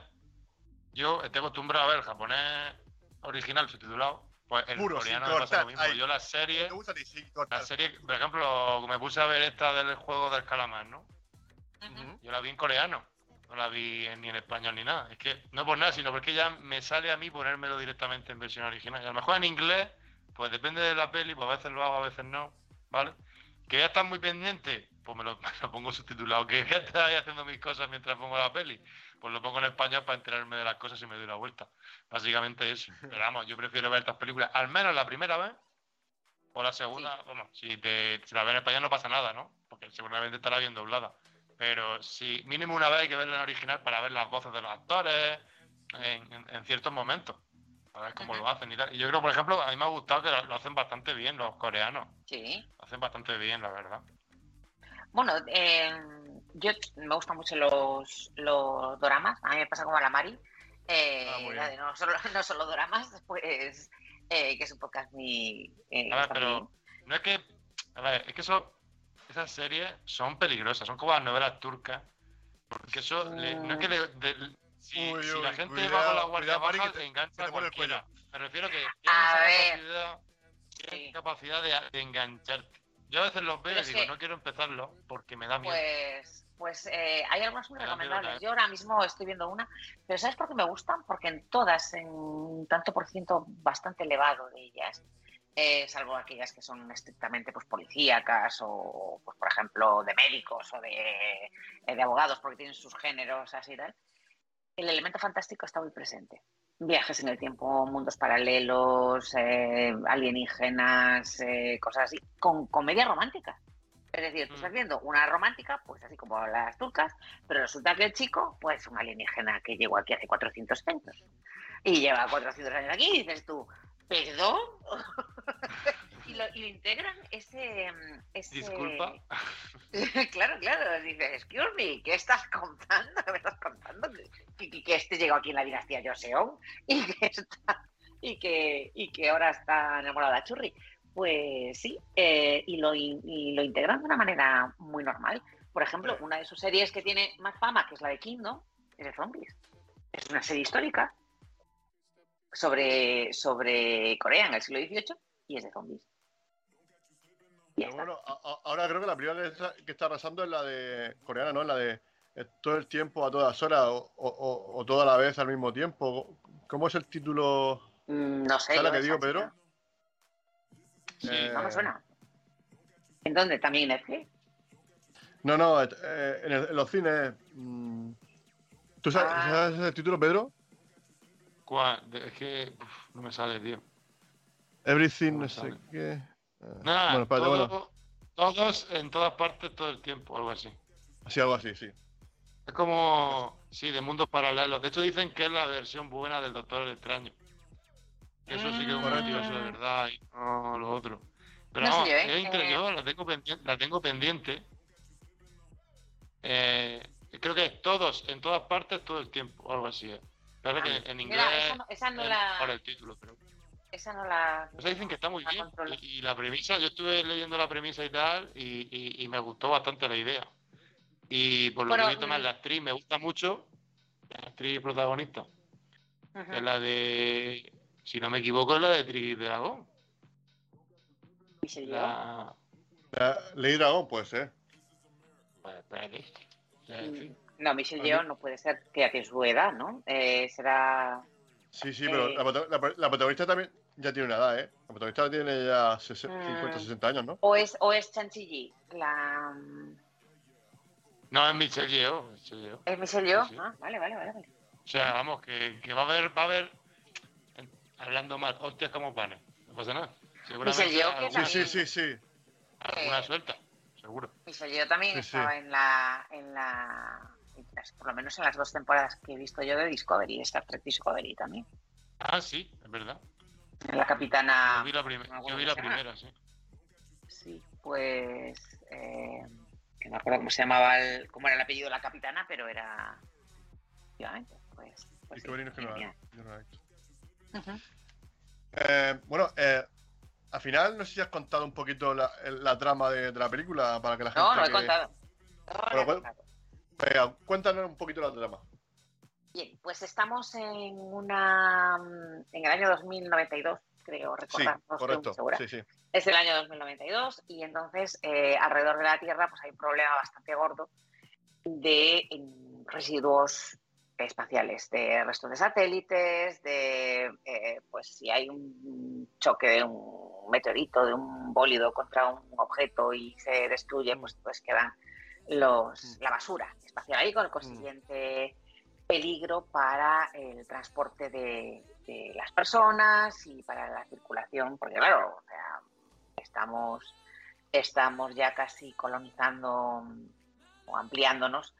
yo estoy acostumbrado a ver el japonés original subtitulado, pues el Puro, coreano me pasa lo mismo. ahí. Yo las series, ¿Te gusta a ti? Sí, cortar. la serie, por ejemplo, me puse a ver esta del juego del calamar, ¿no? Yo la vi en coreano, no la vi en- ni en español ni nada. Es que no por nada, sino porque ya me sale a mí ponérmelo directamente en versión original. Y a lo mejor en inglés, pues depende de la peli, pues a veces lo hago, a veces no, ¿vale? Que ya estás muy pendiente, pues me lo, me lo pongo subtitulado. Que ya estás ahí haciendo mis cosas mientras pongo la peli, pues lo pongo en español para enterarme de las cosas y me doy la vuelta. Básicamente eso. Pero vamos, yo prefiero ver estas películas, al menos la primera vez, o la segunda, vamos, si, te, si la ves en español no pasa nada, ¿no? Porque seguramente estará bien doblada. Pero si mínimo una vez hay que verla en original para ver las voces de los actores en, en- en ciertos momentos. Para ver cómo lo hacen y tal. Y yo creo, por ejemplo, a mí me ha gustado que lo, lo hacen bastante bien los coreanos. Sí. Lo hacen bastante bien, la verdad. Bueno, eh, yo me gustan mucho los, los doramas. A mí me pasa como a la Mari. Eh, Ah, la de no solo, no solo doramas, pues eh, que es un podcast muy. eh, A ver, pero no es que. A ver, es que eso, esas series son peligrosas, son como las novelas turcas. Porque eso, le- no es que le. de- si, Uy, si uy, la gente cuidado, va con la guardia cuidado, Mari, baja, te- engancha a te el cualquiera. Me refiero que A ver. capacidad, Sí. capacidad de, de engancharte. Yo a veces los veo Pero y digo, que- no quiero empezarlo porque me da miedo. Pues, pues eh, hay algunas muy miedo recomendables. Yo ahora mismo estoy viendo una, pero ¿sabes por qué me gustan? Porque en todas, en un tanto por ciento bastante elevado de ellas, eh, salvo aquellas que son estrictamente pues, policíacas o, pues, por ejemplo, de médicos o de, eh, de abogados, porque tienen sus géneros así y tal, el elemento fantástico está muy presente. Viajes en el tiempo, mundos paralelos, eh, alienígenas, eh, cosas así, con comedia romántica. Es decir, tú estás Mm. viendo una romántica, pues así como las turcas, pero resulta que el chico, pues un alienígena que llegó aquí hace 400 años. Y lleva 400 años aquí y dices tú, ¿perdón? y, lo, y lo integran ese... mm, ese... Disculpa. claro, claro, dices, excuse me, ¿qué estás contando? ¿Qué me estás contando? Que, que- que este llegó aquí en la dinastía Joseon y que está... Y que, y que ahora está enamorada de Churri. Pues sí, eh, y, lo, y lo integran de una manera muy normal. Por ejemplo, una de sus series que tiene más fama, que es la de Kingdom, es de zombies. Es una serie histórica sobre, sobre Corea en el siglo XVIII y es de zombies. Pero bueno, a- a- ahora creo que la primera que está, que está arrasando es la de coreana, ¿no? La de eh, todo el tiempo a todas horas o, o, toda la vez al mismo tiempo. ¿Cómo es el título? Mm, No sé. ¿Sabes lo que digo. Pedro? Sí. Eh, No me suena. ¿En dónde? ¿También en Netflix? No, no, eh, en, el- en los cines. mm, ¿Tú sabes, Ah. sabes el título, Pedro? ¿Cuál? Es que uf, no me sale, tío. Everything, No sé qué. Ah, Nada, bueno, espérate, todo- bueno. todos en todas partes todo el tiempo, algo así. Así, algo así, sí. Es como, sí, de mundos paralelos. De hecho dicen que es la versión buena del Doctor Extraño. Eso sí que es un multiverso de verdad y no lo otro. Pero No sé yo, ¿eh? es inter- yo la tengo pendiente. La tengo pendiente. Eh, creo que es todos, en todas partes, todo el tiempo, o algo así. ¿eh? Parece que en inglés Mira, esa no, esa no es la. el título, pero... Esa no la. O sea, dicen que está muy bien. Y, y la premisa, yo estuve leyendo la premisa y tal, y, y- y me gustó bastante la idea. Y por lo que he visto más, la actriz me gusta mucho, la actriz protagonista, es la de, si no me equivoco, es la de Tridragón. La... La- Lady Dragon, puede ser. Pues, espérate. Fin. No, Michelle Yeoh no puede ser que ya tiene su edad, ¿no? Eh, será. Sí, sí, pero Eh. la, la- la protagonista también ya tiene una edad, ¿eh? La protagonista tiene ya sese- Mm. 50, 60 años, ¿no? O es, o es Chanchi Yi, la. No, es Michelle Yeoh. Michelle Yeoh. ¿Es Michelle Yeoh? Sí, sí. Ah, vale, vale, vale. vale. O sea, vamos, que, que va a haber, va a haber, hablando mal, hostias como panes. No pasa nada. Seguramente Michelle Yeoh, que alguna, Sí, sí, sí, sí. alguna Eh. suelta, seguro. Michelle Yeoh también Sí, estaba sí. en la. En la las- por lo menos en las dos temporadas que he visto yo de Discovery, de Star Trek Discovery también. Ah, sí, es verdad. En la capitana. Yo vi la, prim- yo vi la primera, sí. Sí, pues. eh, que no me acuerdo cómo se llamaba, el, cómo era el apellido de la capitana, pero era. Efectivamente, pues. pues sí, Discovery no es que no la- yo no la he Eh, bueno, eh, al final, no sé si has contado un poquito la, la trama de, de la película para que la gente. No, no he que- contado. No, Bueno, pues- contado. Venga, cuéntanos un poquito la trama. Bien, pues estamos en una. mm, en el año 2092, creo Sí, recordar. muy correcto. segura. Sí, sí. Es el año 2092 y entonces eh, alrededor de la Tierra pues hay un problema bastante gordo de mm, residuos espaciales, de restos de satélites, de eh, pues si hay un choque de un meteorito, de un bólido contra un objeto y se destruye, pues, pues quedan los, la basura espacial ahí con el consiguiente peligro para el transporte de, de las personas y para la circulación, porque claro, o sea, estamos, estamos ya casi colonizando mm, o ampliándonos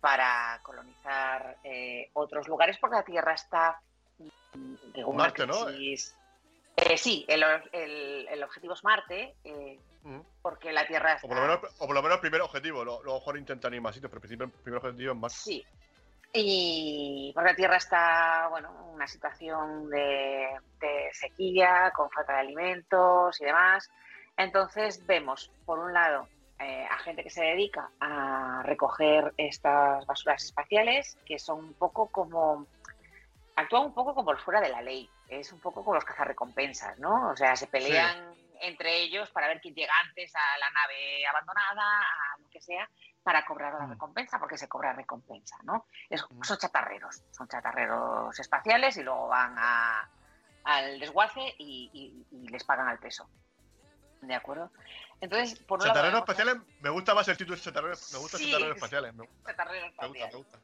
para colonizar eh, otros lugares porque la Tierra está mm, de una Marte, ¿no? Eh, sí, el, el- el objetivo es Marte, eh, porque la Tierra O por, lo está- menos, o por lo menos el primer objetivo. Luego lo mejor intentan ir más sitios, pero el primer objetivo es más. Sí. Y porque la Tierra está, bueno, en una situación de, de sequía, con falta de alimentos y demás. Entonces vemos, por un lado, eh, a gente que se dedica a recoger estas basuras espaciales, que son un poco como, actúan un poco como fuera de la ley. Es un poco como los cazarrecompensas, ¿no? O sea, se pelean entre ellos para ver quién llega antes a la nave abandonada, a lo que sea, para cobrar la Mm. recompensa, porque se cobra recompensa, ¿no? Es- Mm. son chatarreros, son chatarreros espaciales y luego van a- al desguace y, y- y les pagan al peso. ¿De acuerdo? Entonces, por un lado, Chatarreros espaciales, me gusta más el título de chatarreros. Me gusta Sí, chatarreros sí. espaciales. Me, me chatarreros gusta, espaciales. me gusta.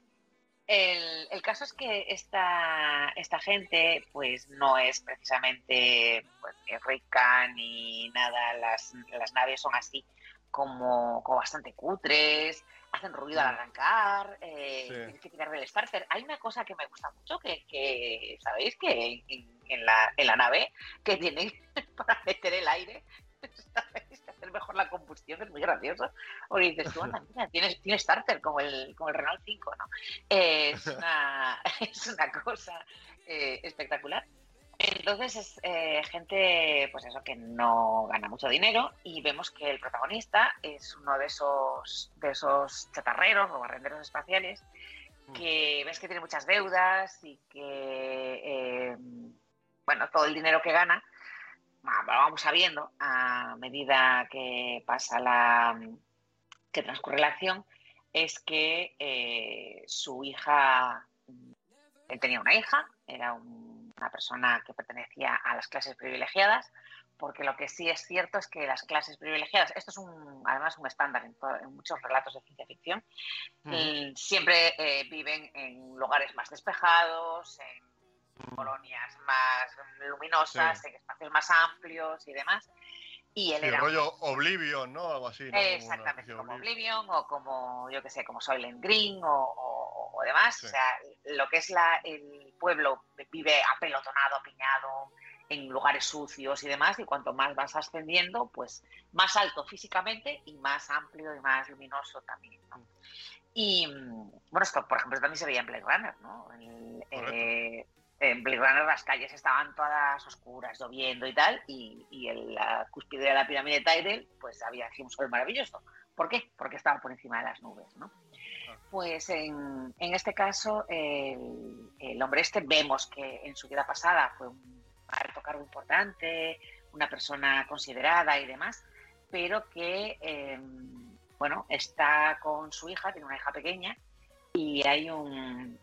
El, el caso es que esta, esta gente, pues no es precisamente pues, ni rica ni nada. Las, las naves son así como, como bastante cutres, hacen ruido al Mm. arrancar, eh, Sí. tienes que tirar del starter. Hay una cosa que me gusta mucho, que, que ¿sabéis? Que en, en la, en la nave que tienen para meter el aire, ¿sabéis? Hacer mejor la combustión, es muy gracioso. O dices tú, anda, mira, tienes, tienes starter como el, como el Renault 5, ¿no? Es una, es una cosa eh, espectacular. Entonces es eh, gente, pues eso, que no gana mucho dinero y vemos que el protagonista es uno de esos, de esos chatarreros o barrenderos espaciales que ves que tiene muchas deudas y que, eh, bueno, todo el dinero que gana, vamos sabiendo a medida que pasa la, que transcurre la acción, es que eh, su hija, él tenía una hija, era un- una persona que pertenecía a las clases privilegiadas, porque lo que sí es cierto es que las clases privilegiadas, esto es un, además un estándar en, muchos relatos de ciencia ficción, Mm. siempre eh, viven en lugares más despejados, en colonias más luminosas, en espacios más amplios y demás. Y él Sí, era rollo Oblivion, ¿no? Algo así. Exactamente, como Oblivion. Oblivion o como, yo que sé, como Soylent Green o, o- o demás. Sí. O sea, lo que es la, el pueblo vive apelotonado, apiñado, en lugares sucios y demás, y cuanto más vas ascendiendo, pues más alto físicamente y más amplio y más luminoso también. ¿no? Y mm, bueno, esto, por ejemplo, también se veía en Blade Runner, ¿no? El- eh, en Blade Runner las calles estaban todas oscuras, lloviendo y tal, y, y en la cúspide de la pirámide de Tyrell, pues había un sol maravilloso. ¿Por qué? Porque estaba por encima de las nubes, ¿no? Pues en, en este caso, el, el hombre este vemos que en su vida pasada fue un alto cargo importante, una persona considerada y demás, pero que, eh, bueno, está con su hija, tiene una hija pequeña, y hay un,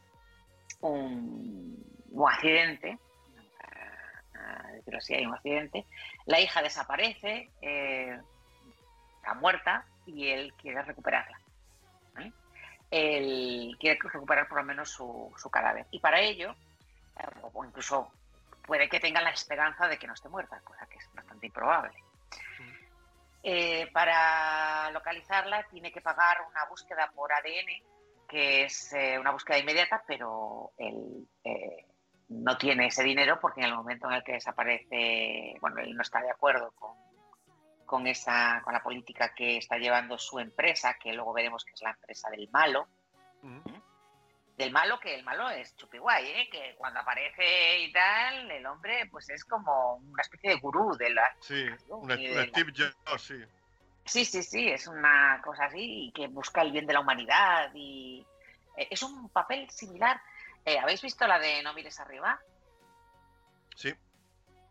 un, un accidente, a decirlo así, hay un accidente, la hija desaparece, eh, está muerta, y él quiere recuperarla. ¿eh? Él quiere recuperar por lo menos su, su cadáver. Y para ello, eh, o incluso puede que tenga la esperanza de que no esté muerta, cosa que es bastante improbable. Eh, para localizarla tiene que pagar una búsqueda por ADN, que es eh, una búsqueda inmediata, pero eh, no tiene ese dinero porque en el momento en el que desaparece, bueno, él no está de acuerdo con, con esa, con la política que está llevando su empresa, que luego veremos que es la empresa del malo, del malo que el malo es Chupiguay, ¿eh? que cuando aparece y tal, el hombre pues es como una especie de gurú de la... Sí, la- Jobs, sí. Sí, sí, sí, es una cosa así y que busca el bien de la humanidad y eh, es un papel similar. Eh, ¿Habéis visto la de No mires arriba? Sí,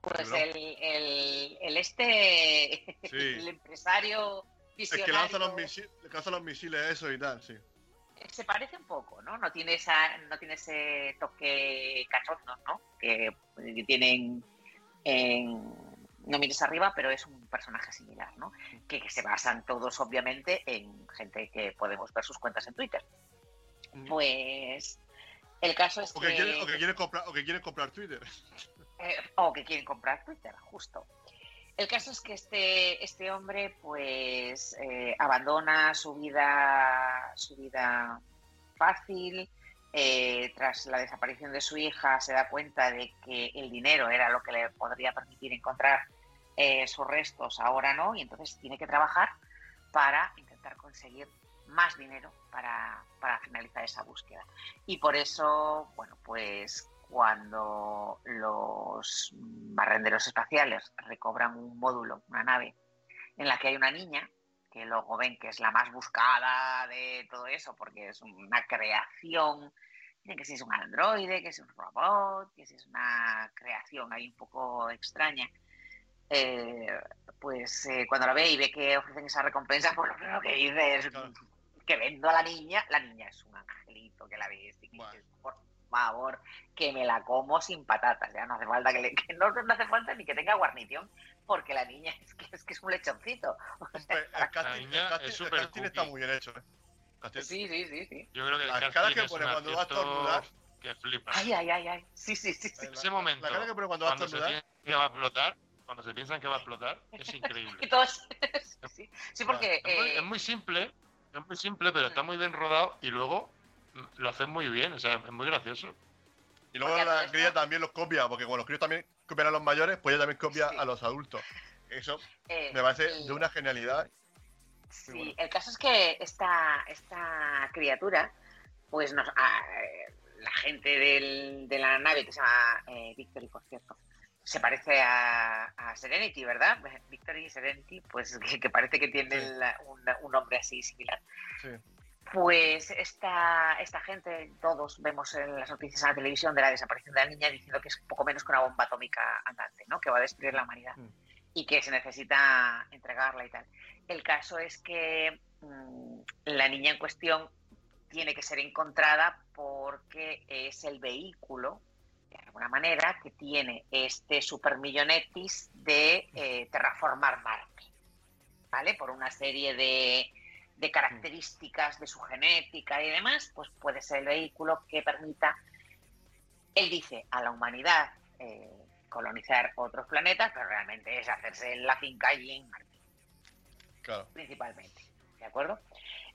Pues el, el, el este, Sí. el empresario es que lanza los, visionario, misiles, lanza los misiles eso y tal, sí. se parece un poco, ¿no? No tiene esa, no tiene ese toque cachondo, ¿no? Que, que tienen en No mires arriba, pero es un personaje similar, ¿no? Que, que se basan todos, obviamente, en gente que podemos ver sus cuentas en Twitter. Pues el caso es O que, que, quieren, o que quieren comprar, o que quieren comprar Twitter. eh, o que quieren comprar Twitter, justo. El caso es que este, este hombre, pues, eh, abandona su vida, su vida fácil. eh, tras la desaparición de su hija, se da cuenta de que el dinero era lo que le podría permitir encontrar sus restos, ahora no, y entonces tiene que trabajar para intentar conseguir más dinero para, para finalizar esa búsqueda. Y por eso, bueno, pues cuando los barrenderos espaciales recobran un módulo, una nave, en la que hay una niña, que luego ven que es la más buscada de todo eso, porque es una creación, dicen que si es un androide, que si es un robot, que si es una creación ahí un poco extraña, eh, pues eh, cuando la ve y ve que ofrecen esa recompensa, pues lo primero que dice es. Que vendo a la niña, la niña es un angelito que la ves y que Bueno. dices, por favor, que me la como sin patatas, ya no hace falta que, le- que no, no hace falta ni que tenga guarnición, porque la niña es que es, que es un lechoncito. O sea, el casting, niña el casting- es el súper casting está muy bien hecho, ¿eh? Casting- sí, sí, sí, sí. Yo creo que La cara que pone cuando va a estornudar. Que flipas. Ay, ay, ay, ay. Sí, sí, sí. sí. Ese momento, La cara que pone cuando va a cuando estornudar. que va a explotar, cuando se piensan que va a explotar, es Y increíble. todos- sí, sí, porque... Es muy, eh, es muy simple, es muy simple, pero está muy bien rodado y luego lo hacen muy bien, o sea, es muy gracioso. Y luego Porque la cría también los copia, porque como los críos también copian a los mayores, pues ella también copia Sí. a los adultos. Eso eh, me parece y- de una genialidad. Sí, bueno. el caso es que esta, esta criatura, pues nos, a- eh, la gente del- de la nave que se llama eh, Victory, por cierto, se parece a, a Serenity, ¿verdad? Victory y Serenity, pues que, que parece que tienen la- un, un nombre así similar. Sí. Pues esta, esta gente, todos vemos en las noticias en la televisión de la desaparición de la niña diciendo que es poco menos que una bomba atómica andante, ¿no? Que va a destruir la humanidad Mm. y que se necesita entregarla y tal. El caso es que mm, la niña en cuestión tiene que ser encontrada porque es el vehículo, alguna manera, que tiene este supermillonetis de eh, terraformar Marte, ¿vale? Por una serie de, de características de su genética y demás, pues puede ser el vehículo que permita Él dice a la humanidad eh, colonizar otros planetas, pero realmente es hacerse la finca allí en Marte, Claro. principalmente. ¿De acuerdo?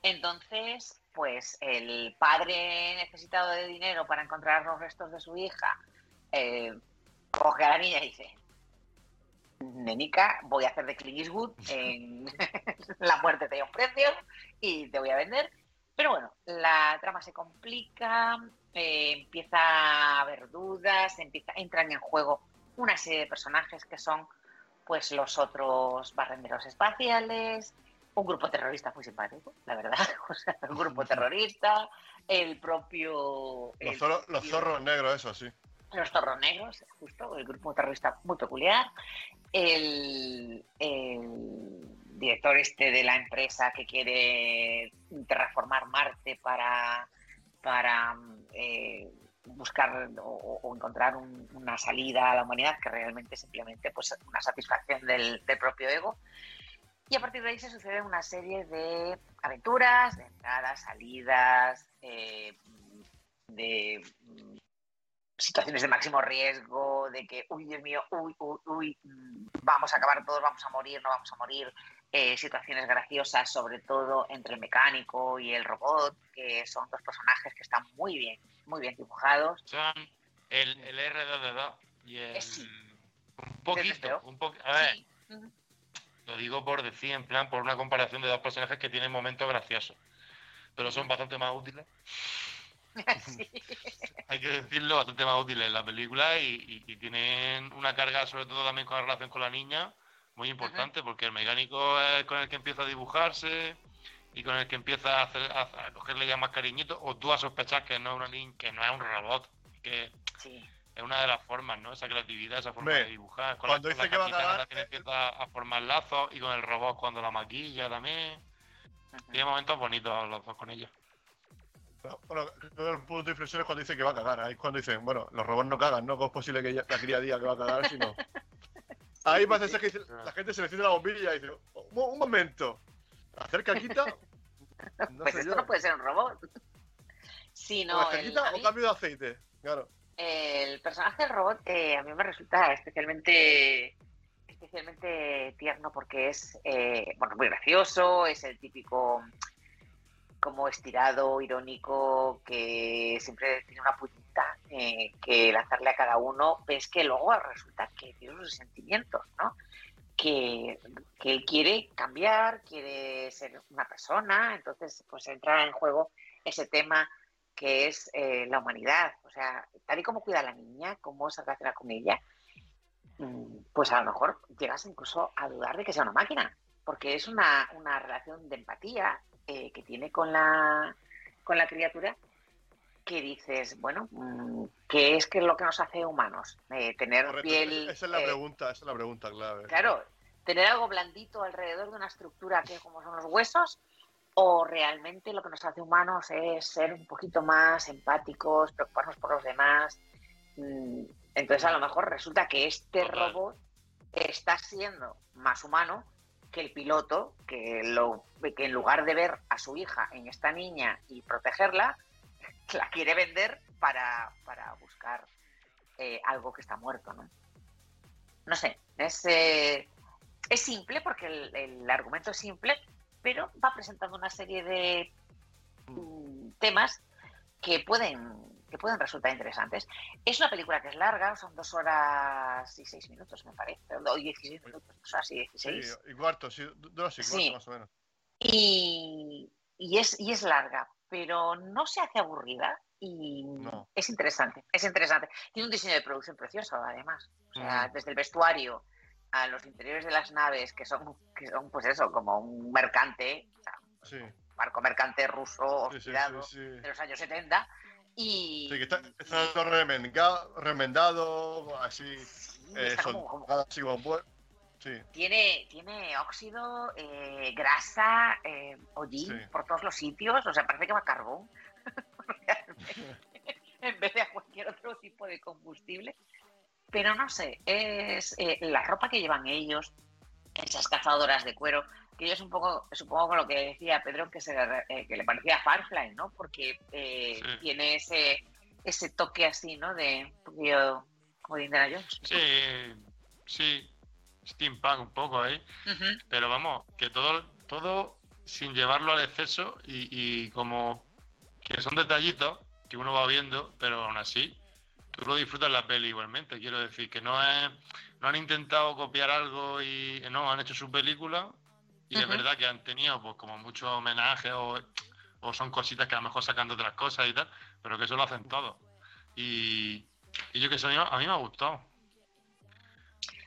Entonces, pues el padre necesitado de dinero para encontrar los restos de su hija eh, coge a la niña y dice: Nenica, voy a hacer de Clint Eastwood en La muerte te un precio y te voy a vender. Pero bueno, la trama se complica, eh, empieza a haber dudas, empieza, entran en juego una serie de personajes que son pues los otros barrenderos espaciales, un grupo terrorista muy simpático, la verdad, o sea, un grupo terrorista, el propio... Los, el zorros, los zorros negros, eso sí. Los zorros negros, justo, el grupo terrorista muy peculiar, el, director este de la empresa que quiere terraformar Marte para, para eh, buscar o, encontrar un- una salida a la humanidad que realmente es simplemente pues, una satisfacción del, propio ego. Y a partir de ahí se sucede una serie de aventuras, de entradas, salidas, eh, de situaciones de máximo riesgo, de que, uy, Dios mío, uy, uy, uy, mm, vamos a acabar todos, vamos a morir, no vamos a morir. Eh, situaciones graciosas, sobre todo entre el mecánico y el robot, que son dos personajes que están muy bien, muy bien dibujados. Son el, el R2D2 y el. Eh, sí. Un poquito, un poco. A ver, Sí. Lo digo por decir, en plan, por una comparación de dos personajes que tienen momentos graciosos. Pero son bastante más útiles, Sí. hay que decirlo, bastante más útiles en la película y, y- y tienen una carga, sobre todo también con la relación con la niña, muy importante, porque el mecánico es con el que empieza a dibujarse y con el que empieza a, hacer, a, a cogerle ya más cariñito, o tú a sospechar que no es una niña, que no es un robot, que Sí. es una de las formas, ¿no? Esa creatividad, esa forma de dibujar. Con cuando la, con dice la que va a eh, empieza a formar lazos y con el robot cuando la maquilla también. Tiene momentos bonitos los dos con ella. No, Bueno, creo el punto de inflexión es cuando dice que va a cagar. Ahí es cuando dicen, bueno, los robots no cagan, ¿no? ¿Cómo es posible que la cría diga que va a cagar si no? Ahí parece ser que dice- la gente se le enciende la bombilla y dice, un, un momento, ¿hacer caquita? No pues sé esto yo. no puede ser un robot. Sí, ¿O no, el, o mí- cambio de aceite? Claro. el personaje del robot eh, a mí me resulta especialmente especialmente tierno porque es eh, bueno muy gracioso es el típico como estirado irónico que siempre tiene una puñita eh, que lanzarle a cada uno ves que luego resulta que tiene sus sentimientos no que, que él quiere cambiar quiere ser una persona entonces pues entra en juego ese tema que es eh, la humanidad. O sea, tal y como cuida a la niña, cómo se relaciona con ella, mm, pues a lo mejor llegas incluso a dudar de que sea una máquina, porque es una, una relación de empatía eh, que tiene con la, con la criatura que dices, bueno, mm, ¿qué es que es lo que nos hace humanos? Eh, tener Correcto. piel... Esa es la eh, pregunta, esa es la pregunta clave. Claro, tener algo blandito alrededor de una estructura que como son los huesos, o realmente lo que nos hace humanos es ser un poquito más empáticos, preocuparnos por los demás. Mm, Entonces a lo mejor resulta que este Total. robot está siendo más humano que el piloto, que, lo, que en lugar de ver a su hija en esta niña y protegerla, la quiere vender para, para buscar eh, algo que está muerto, ¿no? No sé, es, eh, es simple porque el, el argumento es simple, pero va presentando una serie de mm, temas que pueden, que pueden resultar interesantes. Es una película que es larga, son dos horas y seis minutos, me parece, o 16 minutos, dos horas y Sí, 16. y cuarto, sí, dos y cuarto Sí. más o menos. Y, y es, y es larga, pero no se hace aburrida y No. es interesante, es interesante. Tiene un diseño de producción precioso, además. O sea, Mm. desde el vestuario a los interiores de las naves, que son, que son pues eso, como un mercante, o sea, Sí, barco mercante ruso sí, sí, oxidado sí, sí. de los años 70. Y Sí, que está, está todo remendado, remendado, así, eh, está como- como- así Sí, tiene, tiene óxido, eh, grasa, eh, hollín Sí. por todos los sitios, o sea, parece que va a carbón. En vez de a cualquier otro tipo de combustible. Pero no sé, es eh, la ropa que llevan ellos, esas cazadoras de cuero, que yo es un poco, supongo con lo que decía Pedro, que, se, eh, que le parecía a Firefly, ¿no? Porque eh, Sí. tiene ese, ese toque así, ¿no? De un como de Indiana Jones. Sí, sí, steampunk un poco ahí. Pero vamos, que todo, todo sin llevarlo al exceso y, y como que son detallitos que uno va viendo, pero aún así tú lo disfrutas la peli igualmente. Quiero decir que no es, no han intentado copiar algo y no, han hecho su película y es verdad que han tenido pues como muchos homenajes o, son cositas que a lo mejor sacan de otras cosas y tal, pero que eso lo hacen todo. Y, yo que sé, a mí me ha gustado.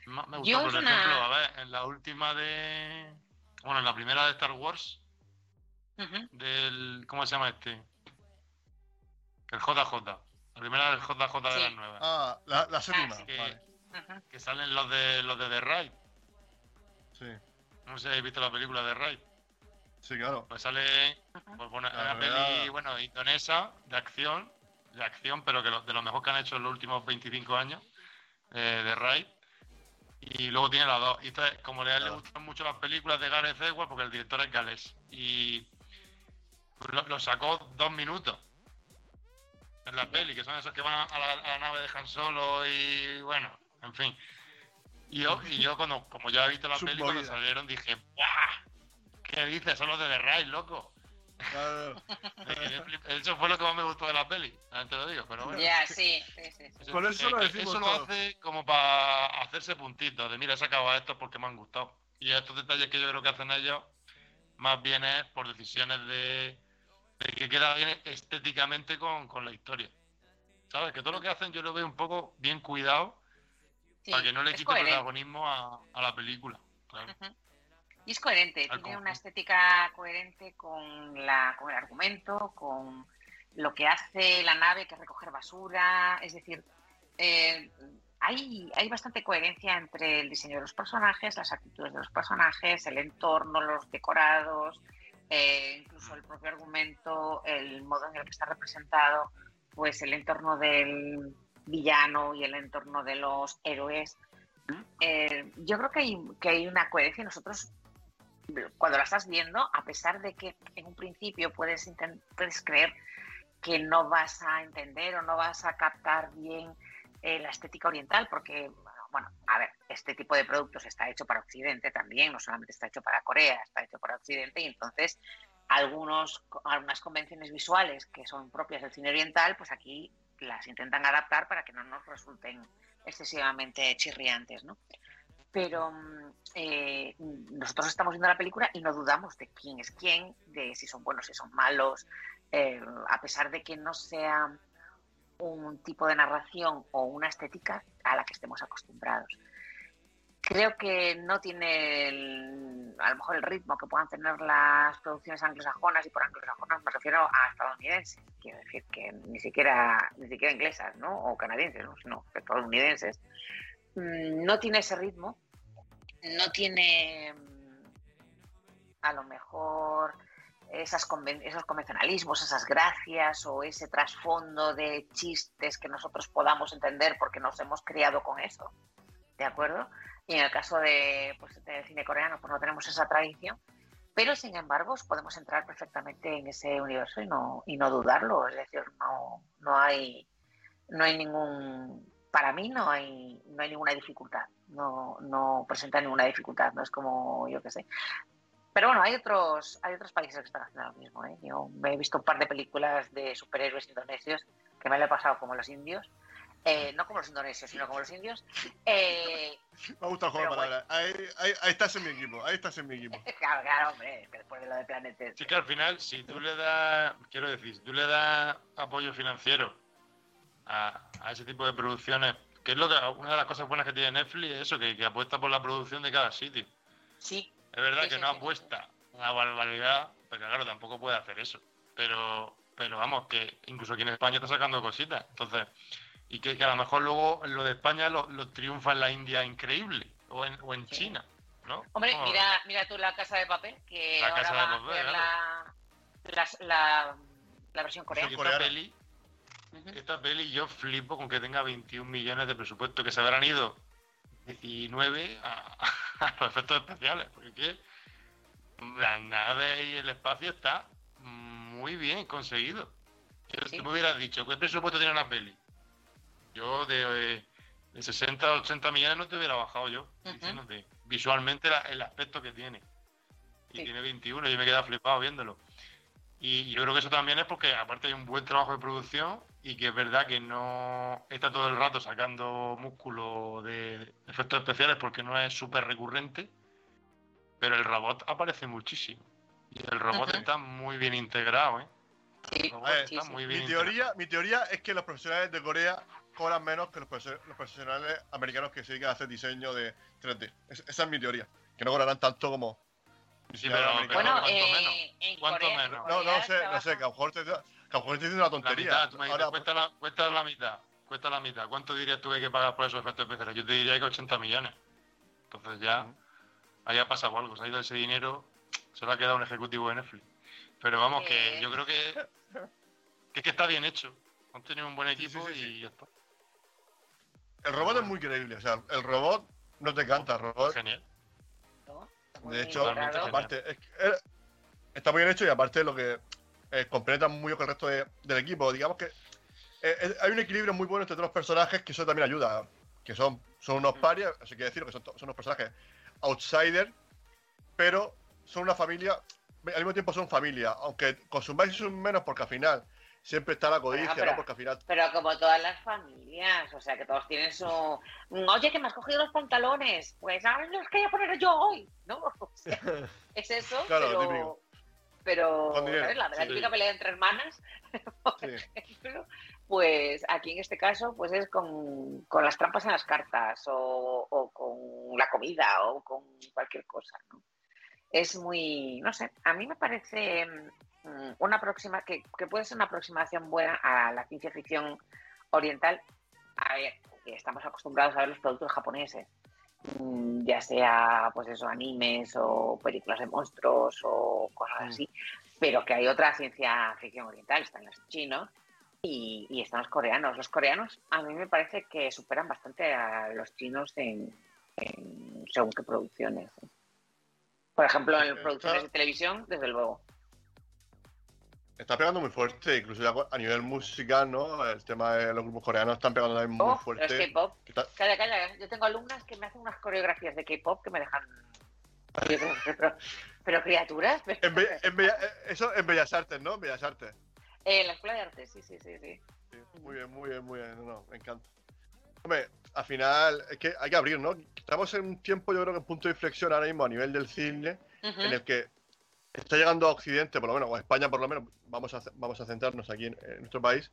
Me, por ejemplo, a ver, en la última de. Bueno, en la primera de Star Wars. Del. ¿Cómo se llama este? El JJ. La primera del JJ de las nuevas. Ah, la, la séptima. Que, que, salen los de los de The Ride. Sí. No sé si habéis visto la película de Ride. Sí, claro. Pues sale pues, bueno, una peli, bueno, indonesa, de acción, de acción, pero que de lo mejor que han hecho en los últimos 25 años, eh, de Ride. Y luego tiene las dos. Y como le, le, gustan mucho las películas de Gareth Edwards, porque el director es galés. Y lo sacó dos minutos en la peli, que son esos que van a la, nave de Han Solo y bueno, en fin. Y yo, y yo cuando, como ya he visto la peli, cuando salieron dije, ¡buah! ¿Qué dices? Son los de The Ride, loco. eso fue lo que más me gustó de la peli, te lo digo, pero bueno. Ya, sí, sí, sí. Eso, eso, lo, eso lo hace como para hacerse puntitos, de mira, he sacado esto porque me han gustado. Y estos detalles que yo creo que hacen ellos, más bien es por decisiones de, que queda bien estéticamente con, la historia. ¿Sabes? Que todo lo que hacen yo lo veo un poco bien cuidado para que no le quite protagonismo a, la película. Y es coherente, tiene una estética coherente con, la, con el argumento, con lo que hace la nave, que es recoger basura. Es decir, eh, hay, hay bastante coherencia entre el diseño de los personajes, las actitudes de los personajes, el entorno, los decorados, eh, incluso el propio argumento, el modo en el que está representado, pues el entorno del villano y el entorno de los héroes. Eh, yo creo que hay, que hay una coherencia. Nosotros, cuando la estás viendo, a pesar de que en un principio puedes, puedes creer que no vas a entender o no vas a captar bien eh, la estética oriental, porque bueno, a ver, este tipo de productos está hecho para Occidente también, no solamente está hecho para Corea, está hecho para Occidente y entonces algunos, algunas convenciones visuales que son propias del cine oriental, pues aquí las intentan adaptar para que no nos resulten excesivamente chirriantes, ¿no? Pero mm, eh, nosotros estamos viendo la película y no dudamos de quién es quién, de si son buenos, si son malos, eh, a pesar de que no sea un tipo de narración o una estética a la que estemos acostumbrados. Creo que no tiene a lo mejor el ritmo que puedan tener las producciones anglosajonas y por anglosajonas me refiero a estadounidenses, quiero decir que ni siquiera ni siquiera inglesas, ¿no? O canadienses, ¿no? estadounidenses. Mm, no tiene ese ritmo, no tiene mm, a lo mejor esos convencionalismos, esas gracias o ese trasfondo de chistes que nosotros podamos entender porque nos hemos criado con eso, ¿de acuerdo? Y en el caso de, pues, del cine coreano, pues no tenemos esa tradición, pero sin embargo podemos entrar perfectamente en ese universo y no, y no dudarlo, es decir, no, no, hay, no hay ningún, para mí no hay, no hay ninguna dificultad, no, no presenta ninguna dificultad, no es como, yo qué sé, pero bueno, hay otros, hay otros países que están haciendo lo mismo. ¿eh? Yo he visto un par de películas de superhéroes indonesios que me lo he pasado como los indios. Eh, no como los indonesios, sino como los indios. Eh, me gusta el juego de palabras. Ahí, estás en mi equipo, ahí estás en mi equipo. claro, claro, hombre, que después de lo de Planet Sí, que al final, si tú le das, quiero decir, si tú le das apoyo financiero a, ese tipo de producciones, que es lo que, una de las cosas buenas que tiene Netflix, es eso, que, que apuesta por la producción de cada sitio. Sí, es verdad que no apuesta una barbaridad, porque claro, tampoco puede hacer eso. Pero, pero vamos, que incluso aquí en España está sacando cositas. Entonces, y que, a lo mejor luego lo de España lo, triunfa en la India increíble, o en, o en China, ¿no? Hombre, mira, mira tú la casa de papel, que la casa de papel, la, la, versión coreana. Esta peli, esta peli yo flipo con que tenga 21 millones de presupuesto, que se habrán ido 19 a, los efectos especiales, porque la nave y el espacio está muy bien conseguido. Si tú me hubieras dicho, ¿qué presupuesto tiene una peli? Yo de, de 60 a 80 millones no te hubiera bajado yo, diciéndote visualmente el aspecto que tiene. Y tiene 21, yo me he quedado flipado viéndolo. Y yo creo que eso también es porque aparte hay un buen trabajo de producción y que es verdad que no está todo el rato sacando músculo de efectos especiales porque no es súper recurrente, pero el robot aparece muchísimo. Y el robot está muy bien integrado, ¿eh? está muy bien mi, teoría, mi teoría es que los profesionales de Corea cobran menos que los, profesionales americanos que se dedican a hacer diseño de 3D. esa es mi teoría. Que no cobrarán tanto como Sí, pero, bueno, ¿cuánto eh, menos? ¿Cuánto menos? No, no sé, no sé, que a lo mejor te, que a lo mejor te dice una tontería. La mitad, Ahora, cuesta, la, cuesta la mitad, cuesta la mitad. ¿Cuánto dirías tú que hay que pagar por esos efectos especiales? Yo te diría que 80 millones. Entonces ya, ahí ha pasado algo, se ha ido ese dinero, se lo ha quedado un ejecutivo de Netflix. Pero vamos, que yo creo que, que, que está bien hecho. Han tenido un buen equipo y ya está. El robot es muy creíble, o sea, el robot no te canta, el robot. Genial de hecho, aparte, está muy bien hecho y aparte lo que eh, completa muy con el resto del equipo. Digamos que eh, hay un equilibrio muy bueno entre todos los personajes que eso también ayuda. Que son, son unos mm. parias, así que decir que son, son unos personajes outsiders, pero son una familia, al mismo tiempo son familia, aunque consumáis un menos porque al final siempre está la codicia, pero, ¿no? Porque al final. Pero como todas las familias, o sea, que todos tienen su. Oye, que me has cogido los pantalones, pues ahora los quería poner yo hoy, ¿no? es eso, pero. Pero, La, la típica pelea entre hermanas, por ejemplo, pues aquí en este caso, pues es con, con las trampas en las cartas, o, o con la comida, o con cualquier cosa, ¿no? Es muy, no sé, a mí me parece Mm, una próxima que, puede ser una aproximación buena a la ciencia ficción oriental. A ver, estamos acostumbrados a ver los productos japoneses, mm, ya sea pues eso, animes o películas de monstruos o cosas así, pero que hay otra ciencia ficción oriental, están los chinos y, están los coreanos. Los coreanos a mí me parece que superan bastante a los chinos en, según qué producciones. Por ejemplo, en producciones de televisión, desde luego. Está pegando muy fuerte, incluso ya a nivel musical, ¿no? El tema de los grupos coreanos están pegando también muy oh, fuerte. Pero es K-pop. Calla, calla. Yo tengo alumnas que me hacen unas coreografías de K-pop que me dejan. Pero, criaturas. eso en Bellas Artes, ¿no? En Bellas Artes. en la Escuela de Artes, sí, sí, sí, sí. muy bien, muy bien, muy bien. No, me encanta. Hombre, al final es que hay que abrir, ¿no? Estamos en un tiempo, yo creo que en punto de inflexión ahora mismo a nivel del cine, en el que está llegando a Occidente, por lo menos, o a España por lo menos, vamos a, vamos a centrarnos aquí en, nuestro país,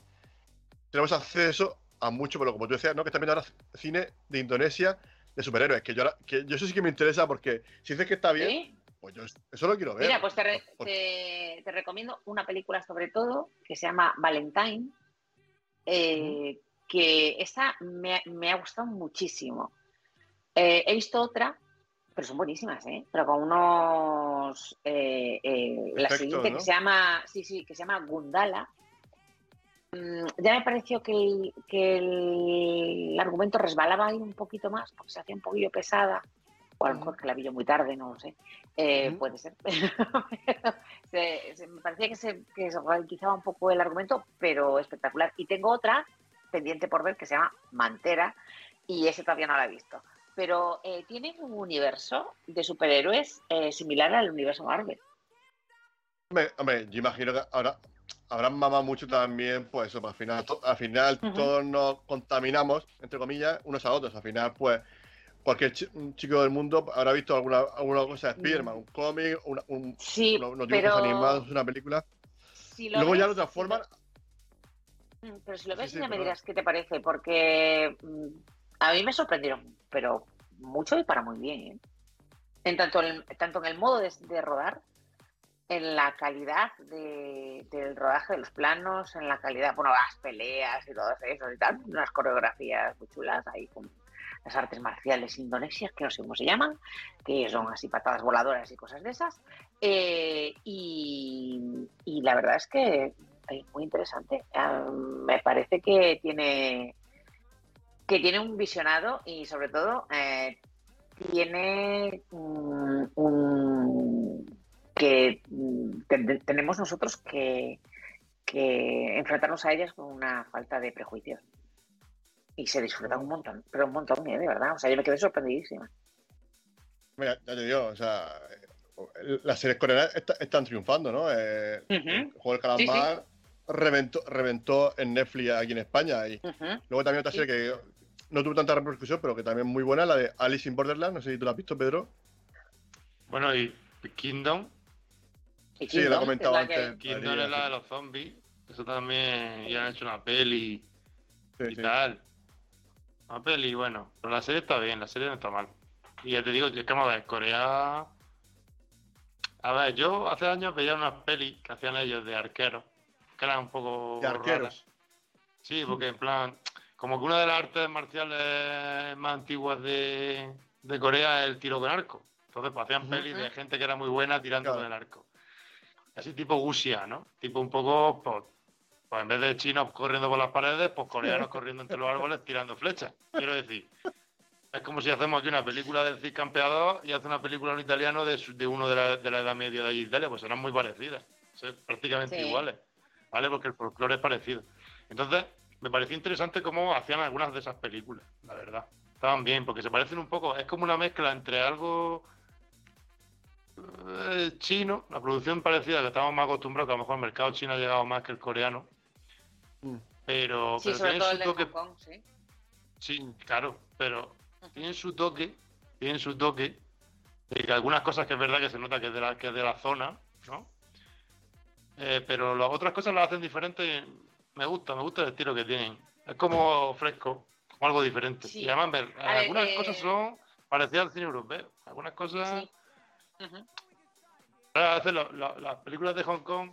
tenemos acceso a mucho, pero como tú decías, ¿no? que también ahora cine de Indonesia de superhéroes, que yo, que yo eso sí que me interesa porque si dices que está bien, pues yo eso lo quiero ver. Mira, pues te, te, recomiendo una película sobre todo que se llama Valentine, eh, que esa me, me, ha gustado muchísimo. Eh, he visto otra pero son buenísimas, ¿eh? Pero con unos... Eh, eh, la siguiente que se llama... Sí, sí, que se llama Gundala. Mm, ya me pareció que el, que el argumento resbalaba ahí un poquito más, porque se hacía un poquillo pesada. O a lo mejor que la vi yo muy tarde, no lo sé. Eh, puede ser. me parecía que se, que se ralentizaba un poco el argumento, pero espectacular. Y tengo otra pendiente por ver que se llama Mantera, y ese todavía no la he visto pero eh, tienen un universo de superhéroes eh, similar al universo Marvel. Hombre, yo imagino que ahora habrán mamado mucho también, pues eso, pues, al final, al final todos nos contaminamos, entre comillas, unos a otros. Al final, pues, cualquier chico del mundo habrá visto alguna, alguna cosa de Spider-Man, un cómic, un, sí, unos dibujos animados, una película. Luego ya lo transforman. Mm, pero si lo ves, ya me dirás qué te parece, porque mm, a mí me sorprendieron, pero mucho y para muy bien. ¿eh? En tanto, en, tanto en el modo de, rodar, en la calidad del rodaje de los planos, en la calidad, bueno, las peleas y todo eso y tal, unas coreografías muy chulas ahí con las artes marciales indonesias, que no sé cómo se llaman, que son así patadas voladoras y cosas de esas. Eh, y, la verdad es que es muy interesante. Me parece que tiene que tiene un visionado y sobre todo eh, tiene un, que tenemos nosotros que, que enfrentarnos a ellas con una falta de prejuicios. Y se disfruta un montón, pero un montón, ¿eh? de verdad. O sea, yo me quedé sorprendidísima. Mira, ya te digo, o sea, las series coreanas está- están triunfando, ¿no? Eh, Ujú. El juego del calamar reventó, reventó en Netflix aquí en España. Y luego también otra serie que no tuvo tanta repercusión, pero que también es muy buena, la de Alice in Borderland. No sé si tú la has visto, Pedro. Bueno, y Kingdom. Y Sí, lo he comentado la que- antes. Kingdom es la sí. de los zombies. Eso también. Ya han hecho una peli Sí, y sí. tal. Una peli, bueno. Pero la serie está bien, la serie no está mal. Y ya te digo, es que vamos a ver, Corea. A ver, yo hace años veía unas pelis que hacían ellos de arqueros. Que eran un poco. De arqueros. Sí, porque en plan, como que una de las artes marciales más antiguas de, de Corea es el tiro con arco. Entonces, pues hacían pelis de gente que era muy buena tirando Claro. con el arco. Así tipo Wuxia, ¿no? Tipo un poco, pues, pues en vez de chinos corriendo por las paredes, pues coreanos corriendo entre los árboles tirando flechas. Quiero decir, es como si hacemos aquí una película del Cid Campeador y hace una película en italiano de, su- de uno de la, de la Edad Media de Italia, pues serán muy parecidas, son prácticamente Sí. iguales, ¿vale? Porque el folclore es parecido. Entonces, me pareció interesante cómo hacían algunas de esas películas, la verdad. Estaban bien, porque se parecen un poco, es como una mezcla entre algo eh, chino, la producción parecida que estamos más acostumbrados, que a lo mejor el mercado chino ha llegado más que el coreano. Mm. Pero, Sí, pero sobre tienen todo su el de toque Hong Kong, sí. Sí, claro, pero tienen su toque, tienen su toque, de que algunas cosas que es verdad que se nota que es de la, que es de la zona, ¿no? Eh, pero las otras cosas las hacen diferentes. Me gusta, me gusta el estilo que tienen. Es como fresco, como algo diferente. Sí. Y además, ver, A ver, algunas eh, cosas son parecidas al cine europeo. Algunas cosas. Sí. Lo- lo- las películas de Hong Kong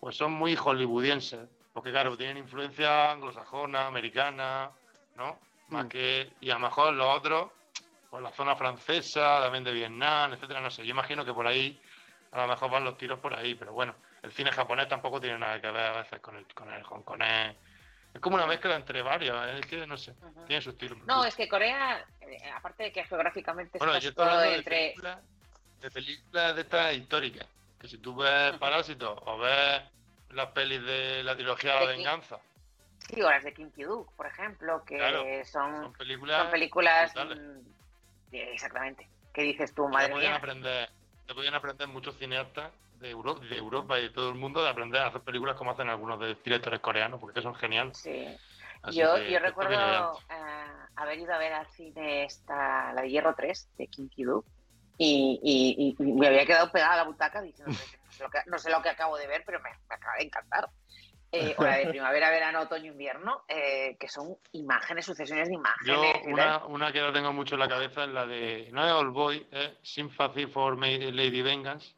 pues son muy hollywoodienses, porque claro, tienen influencia anglosajona, americana, ¿no? Más Mm. que, y a lo mejor los otros, pues la zona francesa, también de Vietnam, etcétera, no sé, yo imagino que por ahí a lo mejor van los tiros por ahí, pero bueno, el cine japonés tampoco tiene nada que ver a veces con el, con el hongkonés. Es como una mezcla entre varios, es que no sé, tiene su estilo. me No, es que Corea, eh, aparte de que geográficamente Bueno, está yo de entre... películas, de películas de estas históricas. Que si tú ves Parásitos o ves las pelis de la trilogía La De King- Venganza, Sí, o las de Kim Ki-duk, por ejemplo, que Claro, son, son películas. son películas... mm, eh, exactamente. ¿Qué dices tú, madre mía? aprender, te podían aprender muchos cineastas de Europa, de Europa y de todo el mundo de aprender a hacer películas como hacen algunos de directores coreanos, porque son geniales. Sí. Así Yo, que yo recuerdo eh, haber ido a ver al cine esta, la de Hierro 3 de Kim Ki-duk y, y- y me había quedado pegada a la butaca diciendo "Pero no sé lo que, no sé lo que acabo de ver, pero me, me acaba de encantar. Eh, o la de primavera, verano, otoño, invierno, eh, que son imágenes, sucesiones de Yo, imágenes. y tal. una, una que la tengo mucho en la cabeza es la de. No es All Boy, es Sympathy for Lady Vengeance,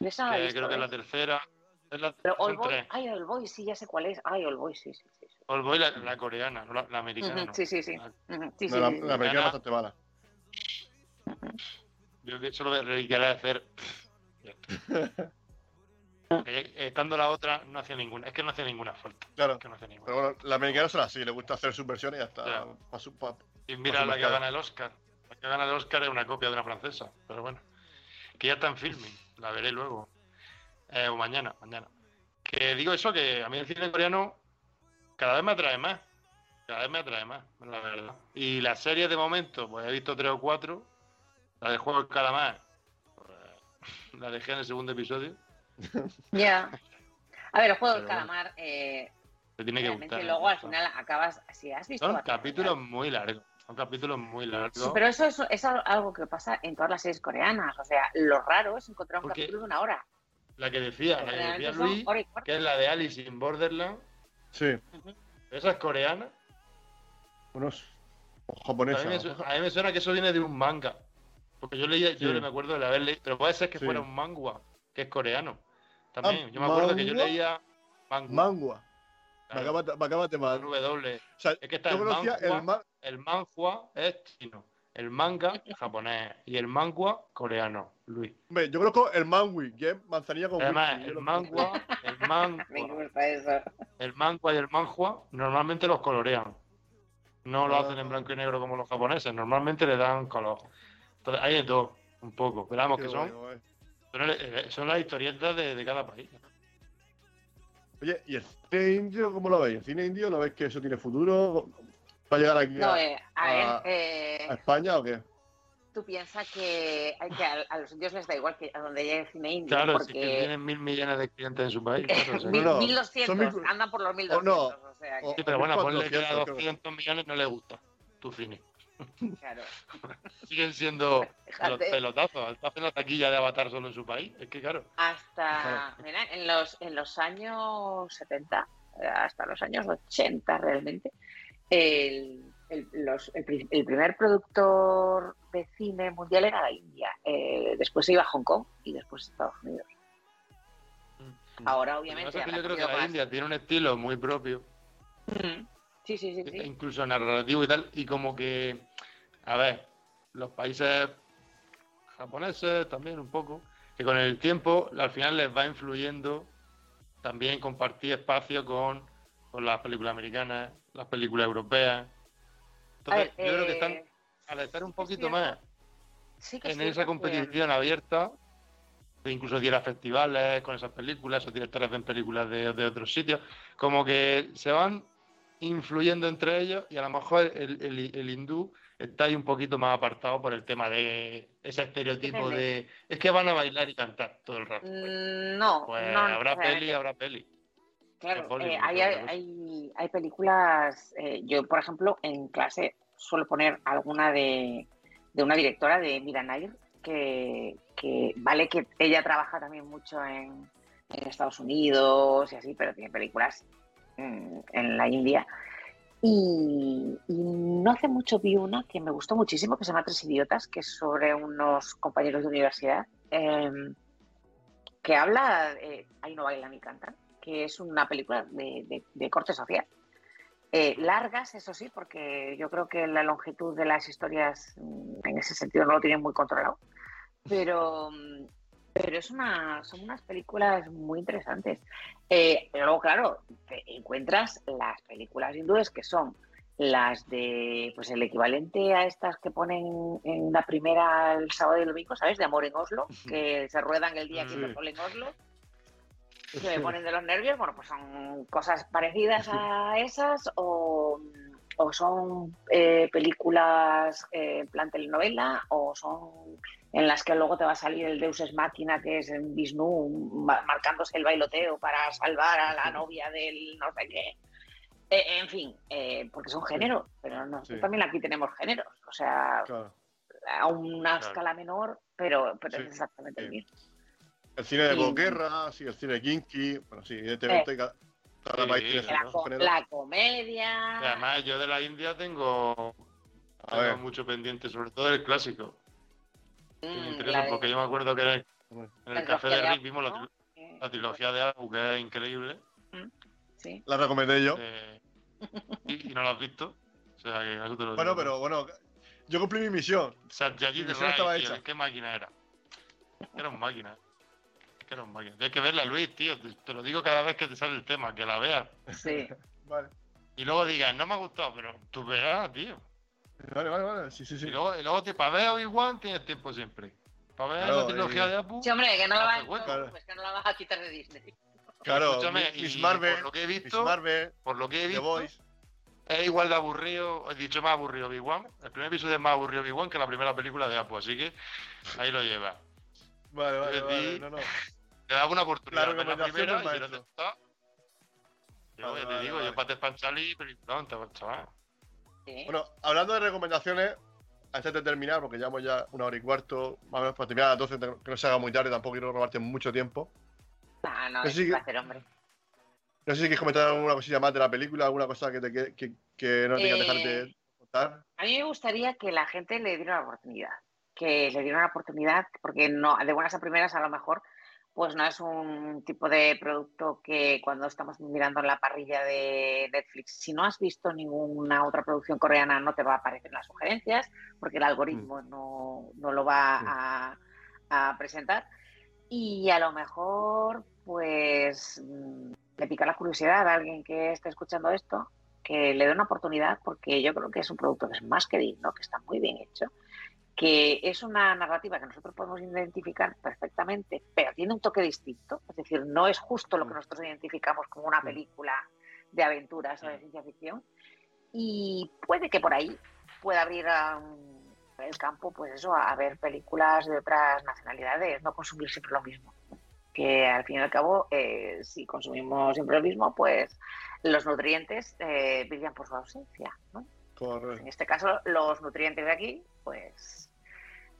De esa que visto, creo que es la ¿eh? tercera. Es la, Pero All Boy, tres. ay, All Boy, sí, ya sé cuál es. Ay, All Boy, sí, sí, sí. sí. All Boy, la, la coreana, no la, la americana. No. sí, sí, sí. La- Ujú, sí, No, sí, la, americana es bastante mala. Yo que solo me quería hacer. Está. Eh, Estando la otra, no hacía ninguna. Es que no hacía ninguna falta. Claro. Es que no hacía ninguna. Pero bueno, la americana son así, le gusta hacer sus versiones y ya está. Ya. Pa' su- pa- Y mira la que gana el Oscar. La que gana el Oscar es una copia de una francesa. Pero bueno. Que ya está en filming. La veré luego. Eh, o mañana, mañana. Que digo eso, que a mí el cine coreano cada vez me atrae más. Cada vez me atrae más, la verdad. Y las series de momento, pues he visto tres o cuatro. La de Juego del Calamar. pues, la dejé en el segundo episodio. Ya. A ver, el juego del Pero bueno, calamar, eh, Te tiene que gustar. luego al final acabas, si has visto... Son capítulos muy largos. Son capítulos muy largos. Sí, pero eso es, es algo que pasa en todas las series coreanas. O sea, lo raro es encontrar un Porque capítulo de una hora. La que decía, la que decía Luis, que es la de Alice in Borderland. Sí, Esa es coreana. unos A japoneses. mí, me, su- a mí me suena que eso viene de un manga. Porque yo leía, yo Sí. me acuerdo de haber leído, pero puede ser que Sí. fuera un manga, que es coreano. También, Ah, yo me acuerdo que yo ¿mangua? leía. Mangua. Me claro, acabas de- me acabas de mal. W. O sea, Es que está yo el conocía manhua. el ma- El manhua es chino, el manga japonés y el mangua coreano, Luis. Hombre, yo conozco el mangui, que es manzanilla con Además, whisky, el mangua, el Me mangua, gusta eso. el mangua y el manhua normalmente los colorean. No lo Ah. hacen en blanco y negro como los japoneses, normalmente le dan color. Entonces, hay de todo, un poco. Pero vamos, Qué que guay, son, guay. Son, las historietas de, de cada país. Oye, ¿y el cine indio cómo lo veis? ¿El cine indio lo veis que eso tiene futuro? ¿Va a llegar aquí No, a, eh, a a- ver, eh, a España o qué? tú piensas que, hay que a, a los indios les da igual que a donde llegue el cine indio, Claro, sí que porque tienen mil millones de clientes en su país. claro, o sea, mil- no, 1200, son mil- andan por los o 1200. no, o sea que, o- Sí, pero bueno, ponle que a 400, creo. 200 millones no le gusta tu cine. Claro. Siguen siendo los pelotazos. Está haciendo taquilla de Avatar solo en su país. Es que claro. Hasta, mira, en los, en los años 70, eh, hasta los años 80 realmente, el, el- los- el pri- el primer productor de cine mundial era la India. Eh, después se iba a Hong Kong y después Estados Unidos. Ahora, Lo que obviamente, yo creo que la más. India tiene un estilo muy propio, Mm. Sí, sí, sí, sí. incluso narrativo y tal, y como que, a ver, los países japoneses también un poco, que con el tiempo al final les va influyendo también compartir espacio con, con las películas americanas, las películas europeas. Entonces, ver, yo creo que eh, están, al estar un poquito más Sí en esa competición abierta, incluso ir a festivales con esas películas, o directores ven películas de, de otros sitios, como que se van influyendo entre ellos y a lo mejor el, el- el hindú está ahí un poquito más apartado por el tema de ese estereotipo de es que van a bailar y cantar todo el rato. Mm, No, Pues no habrá peli, habrá peli. Claro, eh, hay, hay, hay películas, eh, yo por ejemplo en clase suelo poner alguna de, de una directora de Mira Nair, que, que vale que ella trabaja también mucho en, en Estados Unidos y así, pero tiene películas en la India. Y, no hace mucho vi una que me gustó muchísimo, que se llama Tres Idiotas, que es sobre unos compañeros de universidad, em, que habla, eh, ahí no bailan ni cantan, que es una película de, de- de corte social. Eh, largas, eso sí, porque yo creo que la longitud de las historias mm, en ese sentido no lo tienen muy controlado. Pero, mm, pero es una, son unas películas muy interesantes. Eh, pero luego, claro, te encuentras las películas hindúes que son las de, pues el equivalente a estas que ponen en la primera el sábado y el domingo, ¿sabes? De Amor en Oslo, que se ruedan el día que sol en Oslo que me ponen de los nervios, bueno, pues son cosas parecidas a esas o, o son eh, películas eh, en plan telenovela o son en las que luego te va a salir el Deus es máquina que es en Vishnu ma- marcándose el bailoteo para salvar a la novia del no sé qué. Eh, en fin, eh, porque son géneros, pero nosotros Sí. también aquí tenemos géneros, o sea, Claro. a una Claro. escala menor, pero, pero Sí. es exactamente el mismo. El cine de Y- posguerra, sí, el cine kinky, bueno, sí, evidentemente cada, cada país tiene La, comedia. Y además yo de la India tengo, tengo mucho pendiente, sobre todo el clásico. Me Mm, interesa la de- porque yo me acuerdo que en el, Bueno, en el la café de Rick vimos la, la trilogía de Apu, que es increíble. Sí. La recomendé yo. eh, y, y no lo has visto. O sea, que algo te lo Bueno, digo. pero bueno, yo cumplí mi misión. Satyajit mi misión Ray, estaba tío, hecha. ¿qué máquina era? Era un máquina. Que era un máquina. Tienes que verla, Luis, tío. Te, te lo digo cada vez que te sale el tema, que la veas. Sí. Vale, Y luego digas, no me ha gustado, pero tú verás, tío. Vale, vale, vale. Sí, sí, sí. Y luego, y luego te, para ver Obi-Wan tienes tiempo siempre. Para ver Claro, la trilogía y- de Apu. Sí, hombre, que no la, vas, pues que no la vas a quitar de Disney. Claro, Escúchame, Miss y Marvel, por lo que he visto, Marvel, por lo que he visto, es igual de aburrido, he dicho más aburrido Obi-Wan. El primer episodio es más aburrido Obi-Wan que la primera película de Apu, así que ahí lo lleva. Vale, vale, vale. di- No, no. Te daba una oportunidad La la primera y si no te gusta. Yo Vale, te vale, digo, vale. yo para Despanchalí, pero te chaval. Bueno, hablando de recomendaciones, antes de terminar, porque llevamos ya una hora y cuarto, más o menos para terminar a las 12, que no se haga muy tarde, tampoco quiero robarte mucho tiempo. Ah, no, es sí un que- placer, hombre. No sé si quieres comentar alguna cosilla más de la película, alguna cosa que, te, que, que, que no tengas Eh, dejar de contar. A mí me gustaría que la gente le diera una oportunidad. Que le diera una oportunidad, porque no, de buenas a primeras a lo mejor, pues no es un tipo de producto que cuando estamos mirando en la parrilla de Netflix, si no has visto ninguna otra producción coreana, no te va a aparecer en las sugerencias, porque el algoritmo no, no lo va a, a presentar. Y a lo mejor, pues, mm, le pica la curiosidad a alguien que esté escuchando esto, que le dé una oportunidad, porque yo creo que es un producto que es más que digno, que está muy bien hecho que es una narrativa que nosotros podemos identificar perfectamente, pero tiene un toque distinto. Es decir, no es justo lo que nosotros identificamos como una película de aventuras o de ciencia ficción. Y puede que por ahí pueda abrir um, el campo, pues eso, a ver películas de otras nacionalidades, no consumir siempre lo mismo. Que al fin y al cabo, eh, si consumimos siempre lo mismo, pues los nutrientes eh, brillan por su ausencia. ¿no? En este caso, los nutrientes de aquí, pues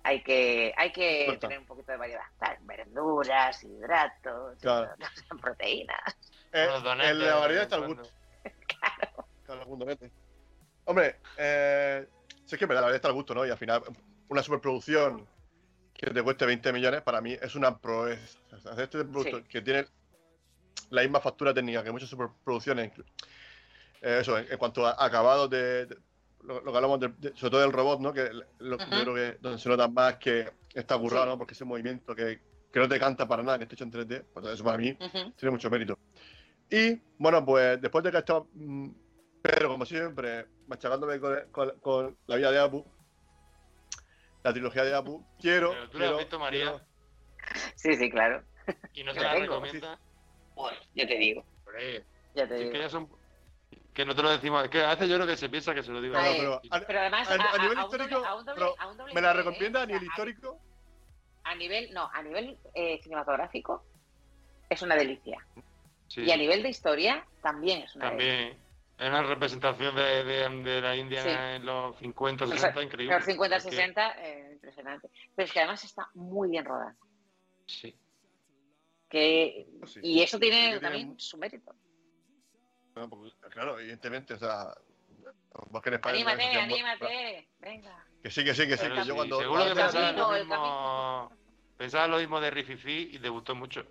hay que, hay que tener un poquito de variedad. Verduras, hidratos, proteínas. Eh, en la variedad está el gusto. claro. Hombre, eh, sé que me da la variedad está el gusto, ¿no? Y al final, una superproducción que te cueste 20 millones, para mí es una proeza. hacer este producto que tiene la misma factura técnica que muchas superproducciones, eh, eso, en, cuanto a acabados de, lo, que hablamos, sobre todo del robot, ¿no? Que lo, creo que donde se nota más que está currado, ¿no? Porque ese movimiento que, que, no te canta para nada, que esté hecho en 3D, pues eso para mí tiene mucho mérito. Y bueno, pues después de que he estado, mm, pero como siempre, machacándome con, con, la vida de Apu, la trilogía de Apu, quiero. Pero tú la has visto, María. Sí, sí, claro. ¿Y no te la recomiendas? Bueno, ya te digo. Ya te digo. Que ya son que no te lo decimos, es que a veces yo creo que se piensa que se lo digo. pero, pero, además, a, nivel histórico, ¿me la recomienda a nivel histórico? A nivel, no, a nivel eh, cinematográfico es una delicia. Y a nivel de historia también es una también. delicia. Es una representación de, de, la India en los 50, 60, increíble. Los 50, 60, eh, impresionante. Pero es que además está muy bien rodada. Sí. Que, y eso tiene también su mérito claro, evidentemente, o sea, que en España. Anímate, anímate, venga. Que sí, que sí, que sí. Que yo cuando. Seguro que pensaba lo, mismo, pensaba lo mismo de Rififi y te gustó mucho.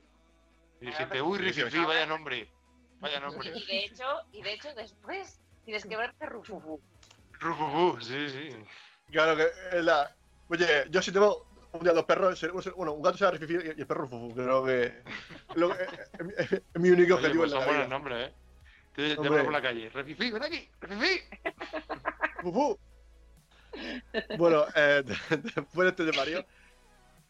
Y dijiste, uy, Rififi, vaya nombre. Vaya nombre. Y de hecho, y de hecho después tienes que verte Rufufu. Rufufu, sí, sí. Claro que es la. Oye, yo sí tengo un día dos perros, bueno, un gato se llama Rififi y el perro Rufufu. Creo que. es, mi único objetivo pues en la vida. Son buenos nombres, eh. Te, te por la calle. Refifi, ven aquí, Refifi. bueno, eh, después de este de Mario,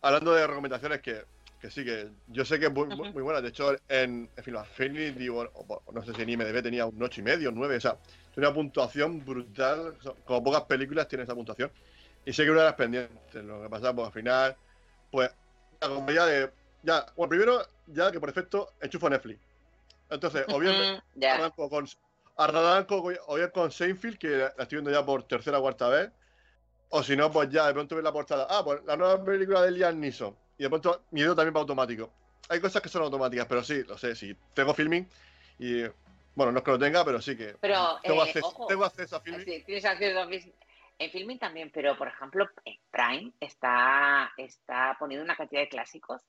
hablando de recomendaciones que, que sí, que yo sé que es muy, muy, buena. De hecho, en, en fin, Affinity, no sé si en IMDB tenía un 8 y medio, un 9, o sea, tiene una puntuación brutal. como pocas películas tiene esa puntuación. Y sé que una de las pendientes. Lo que pasa, pues al final, pues, como ya de. Ya, bueno, primero, ya que por efecto enchufo Netflix. Entonces, o bien arranco con, arranco, o bien con Seinfeld, que la estoy viendo ya por tercera o cuarta vez, o si no, pues ya de pronto ve la portada, ah, pues la nueva película de Liam Neeson, y de pronto mi dedo también va automático. Hay cosas que son automáticas, pero sí, lo sé, sí, tengo filming y, bueno, no es que lo tenga, pero sí que pero, tengo, eh, acceso, tengo, acceso, a filming. Sí, tienes acceso a en filming también, pero por ejemplo, en Prime está, está poniendo una cantidad de clásicos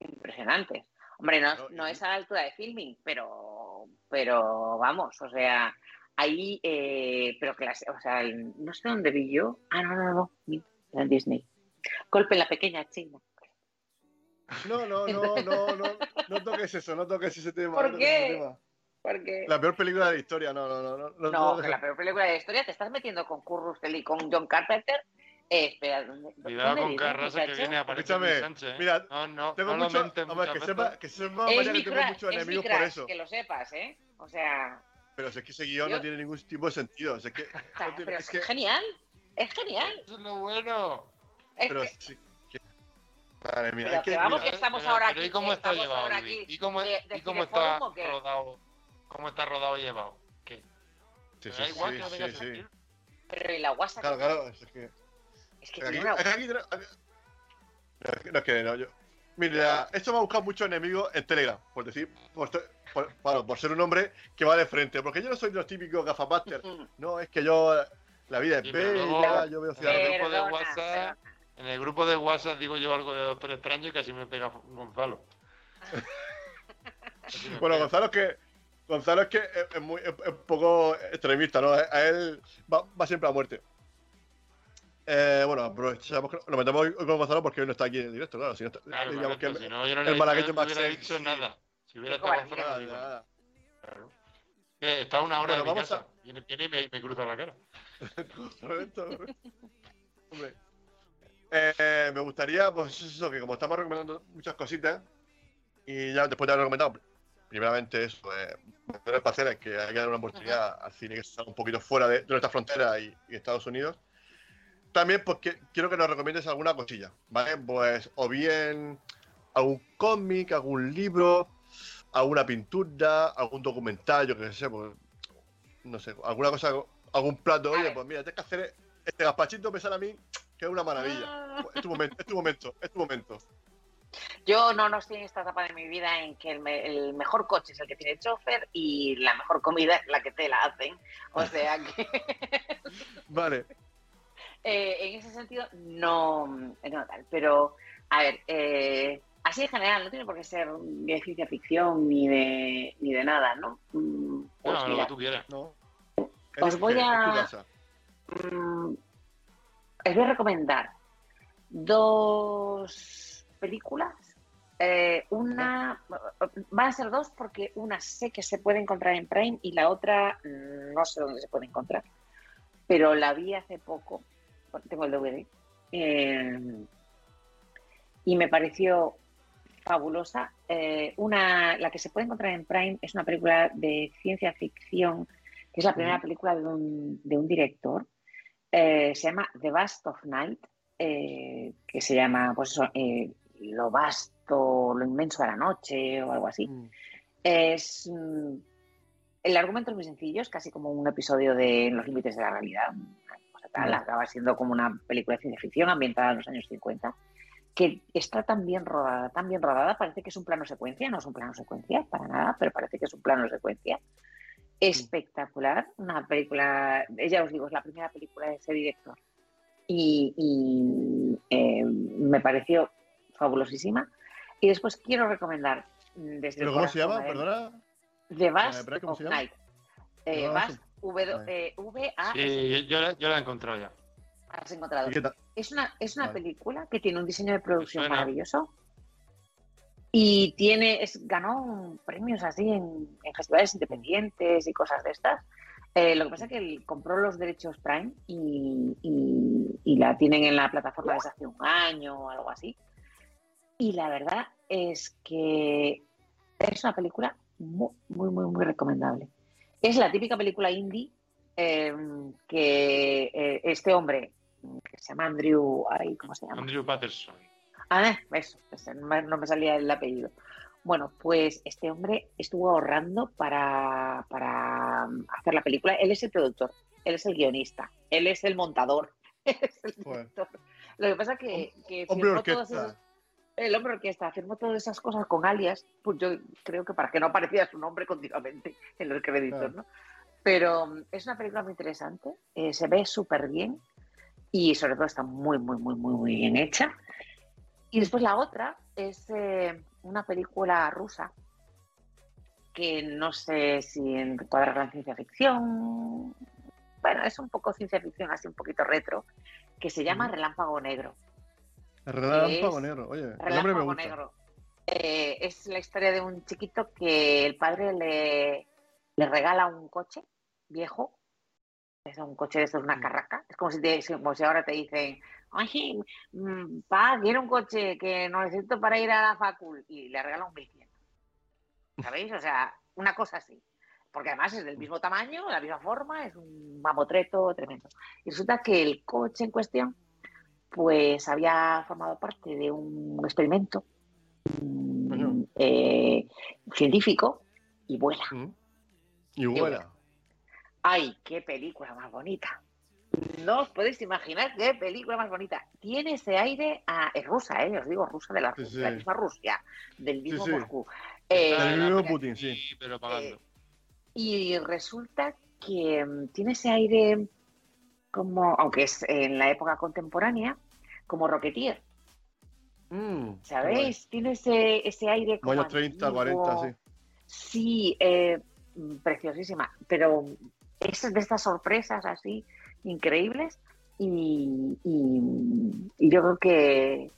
impresionantes. Hombre, no, no es a la altura de filming, pero, pero vamos, o sea, ahí, eh, pero clase, o sea, no sé dónde vi yo. Ah, no, no, no, en Disney. Golpe en la pequeña China. No, no, no, no, no, no toques eso, no toques ese tema. ¿Por qué? Porque... La peor película de la historia, no, no, no. No, no, no la peor película de la historia te estás metiendo con Kurt Russell y con John Carpenter eh, espera, ¿dónde, Cuidado con Carrasa que viene a aparecer Sánchez. ¿eh? Mira, no, no, tengo no mucho, lo que sepa, que sepa María, que tengo muchos enemigos por eso. Que lo sepas, ¿eh? O sea. Pero si es que ese guion no tiene ningún tipo de sentido. es que, pero es, que... genial. Es genial. Eso es lo bueno. pero sí. Madre mía, pero que, vamos que estamos ahora aquí. ¿Y cómo está llevado? ¿Y cómo, ¿y cómo está rodado? ¿Cómo está rodado y llevado? ¿Qué? Sí, sí, sí, sí, Pero y la WhatsApp. Claro, claro, es que. Es que aquí, aquí, no, es que no, yo. Mira, esto me ha buscado muchos enemigos en Telegram, por decir, por, por, ser un hombre que va de frente. Porque yo no soy de los típicos gafapaster. No, es que yo. La vida es bella, yo veo ciudad. En el, grupo de WhatsApp, en el grupo de WhatsApp digo yo algo de Doctor Extraño y casi me pega Gonzalo. bueno, Gonzalo es que. Gonzalo es que es, muy, es, un poco extremista, ¿no? A él va, va siempre a muerte. Eh, bueno, aprovechamos que lo metemos hoy con Gonzalo porque hoy no está aquí en directo, claro. Si no, claro, digamos que si no, yo no le, el malagueño no hubiera dicho nada. Si hubiera estado Gonzalo, nada, no nada. Claro. Eh, está una hora bueno, de mi casa. A... Viene, viene y me, me, cruza la cara. Hombre. Eh, me gustaría, pues eso, que como estamos recomendando muchas cositas, y ya después de haber recomendado, primeramente eso, eh, espaciales, que hay que dar una oportunidad al cine que está un poquito fuera de, de nuestra frontera y, y Estados Unidos. También, pues que- quiero que nos recomiendes alguna cosilla, ¿vale? Pues, o bien algún cómic, algún libro, alguna pintura, algún documental, yo qué sé, pues, no sé, alguna cosa, algún plato. Oye, pues mira, tienes que hacer este gazpachito, me sale a mí, que es una maravilla. Ah. Es tu momento, es tu momento, es tu momento. Yo no, no estoy en esta etapa de mi vida en que el, me- el mejor coche es el que tiene chofer y la mejor comida es la que te la hacen. O sea que Vale. Eh, en ese sentido no, no tal. Pero, a ver, eh, así en general, no tiene por qué ser de ciencia ficción ni de, ni de nada, ¿no? Mm, Pues Bueno, lo mira, que tú quieras. No. Os voy a-. Mm, os voy a recomendar dos películas. Eh, una van a ser dos porque una sé que se puede encontrar en Prime y la otra no sé dónde se puede encontrar. Pero la vi hace poco, tengo el DVD, eh, y me pareció fabulosa. Eh, una, la que se puede encontrar en Prime es una película de ciencia ficción, que es la primera película de un, de un director. Eh, se llama The Vast of Night, eh, que se llama, pues eso, lo vasto, lo inmenso de la noche o algo así. Mm. Es mm, el argumento es muy sencillo, es casi como un episodio de Los límites de la realidad. Tal, acaba siendo como una película de ciencia ficción ambientada en los años 50, que está tan bien rodada, tan bien rodada, parece que es un plano secuencia, no es un plano secuencia para nada, pero parece que es un plano secuencia. Espectacular, una película, ya os digo, es la primera película de ese director. Y, y, eh, me pareció fabulosísima. Y después quiero recomendar mm, desde ¿Pero el cómo se llama? ¿eh? Perdona. The ¿cómo of? Night. Eh. V, eh, V A Sí, yo, yo la, yo la he encontrado ya. has encontrado. Es una, es una Vale. película que tiene un diseño de producción maravilloso y tiene, es, ganó premios así en, en festivales independientes y cosas de estas. Eh, lo que pasa es que él compró los derechos Prime y, y- y la tienen en la plataforma desde hace un año o algo así. Y la verdad es que es una película muy, muy, muy, muy recomendable. Es la típica película indie eh, que eh, este hombre, que se llama Andrew, ay, ¿cómo se llama? Andrew Patterson. Ah, eso, no me salía el apellido. Bueno, pues este hombre estuvo ahorrando para, para hacer la película. Él es el productor, él es el guionista, él es el montador, él es el director. Lo que pasa que, que Hombre orquesta. El hombre orquesta firmó todas esas cosas con alias, pues yo creo que para que no apareciera su nombre continuamente en los créditos, Claro. ¿no? Pero mm, es una película muy interesante, eh, se ve súper bien y sobre todo está muy, muy, muy, muy, muy bien hecha. Y después la otra es eh, una película rusa que no sé si encuadra la ciencia ficción. Bueno, es un poco ciencia ficción, así un poquito retro, que se llama. Relámpago Negro. Relámpago es negro. Oye, el nombre me Relámpago gusta. Negro. Eh, es la historia de un chiquito que el padre le, le regala un coche viejo. Es un coche de estos, una Mm. carraca. Es como si, te- como si ahora te dicen, oye, mm, pa, quiero un coche que no necesito para ir a la facul. Y le regala un 1100. ¿Sabéis? O sea, una cosa así. Porque además es del mismo tamaño, de la misma forma, es un mamotreto tremendo. Y resulta que el coche en cuestión pues había formado parte de un experimento mm, eh, científico y vuela. Mm. Y vuela. ¡Ay, qué película más bonita! No os podéis imaginar qué película más bonita. Tiene ese aire a... Es rusa, ¿eh? Os digo, rusa de la, Sí, la sí. misma Rusia, del mismo sí. Moscú. Eh, Del mismo Putin, sí. Sí, pero pagando. y resulta que mm, tiene ese aire como, aunque es en la época contemporánea, como Rocketeer. Mm, ¿Sabéis? Tiene ese, ese aire como Años 30, antiguo. 40, sí. Sí, eh, mm, preciosísima. Pero es de estas sorpresas así increíbles. Y, y- y yo creo que,